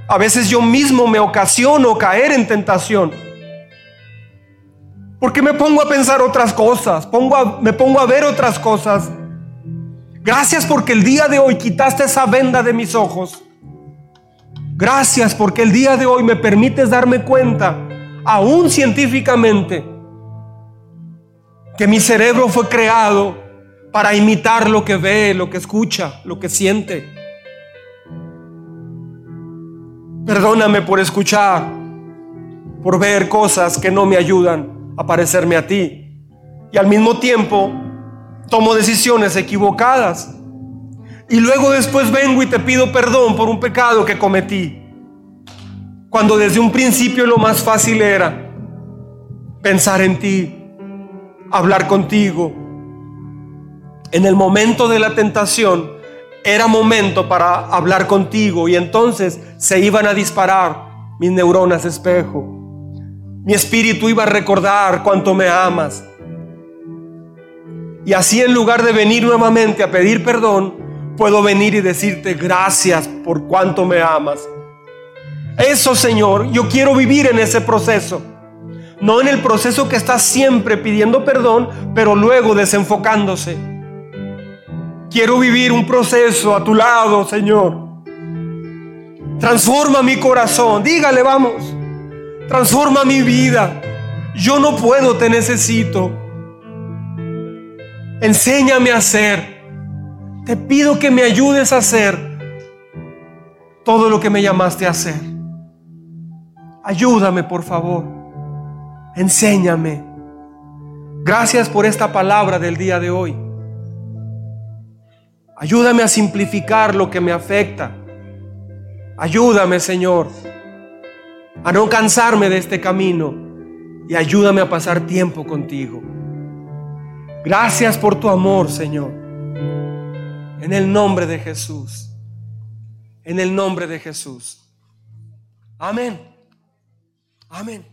A veces yo mismo me ocasiono caer en tentación. Porque me pongo a pensar otras cosas, pongo me pongo a ver otras cosas. Gracias porque el día de hoy quitaste esa venda de mis ojos. Gracias porque el día de hoy me permites darme cuenta aún científicamente, que mi cerebro fue creado para imitar lo que ve, lo que escucha, lo que siente. Perdóname por escuchar, por ver cosas que no me ayudan a parecerme a ti. Y al mismo tiempo, tomo decisiones equivocadas. Y luego después vengo y te pido perdón por un pecado que cometí. Cuando desde un principio lo más fácil era pensar en ti, hablar contigo. En el momento de la tentación era momento para hablar contigo y entonces se iban a disparar mis neuronas espejo. Mi espíritu iba a recordar cuánto me amas. Y así en lugar de venir nuevamente a pedir perdón, puedo venir y decirte gracias por cuánto me amas. Eso, Señor, yo quiero vivir en ese proceso. No en el proceso que estás siempre pidiendo perdón, pero luego desenfocándose. Quiero vivir un proceso a tu lado, Señor. Transforma mi corazón. Dígale, vamos. Transforma mi vida. Yo no puedo, te necesito. Enséñame a hacer. Te pido que me ayudes a hacer todo lo que me llamaste a hacer. Ayúdame, por favor. Enséñame. Gracias por esta palabra del día de hoy. Ayúdame a simplificar lo que me afecta. Ayúdame, Señor, a no cansarme de este camino y ayúdame a pasar tiempo contigo. Gracias por tu amor, Señor. En el nombre de Jesús. En el nombre de Jesús. Amén. Amén.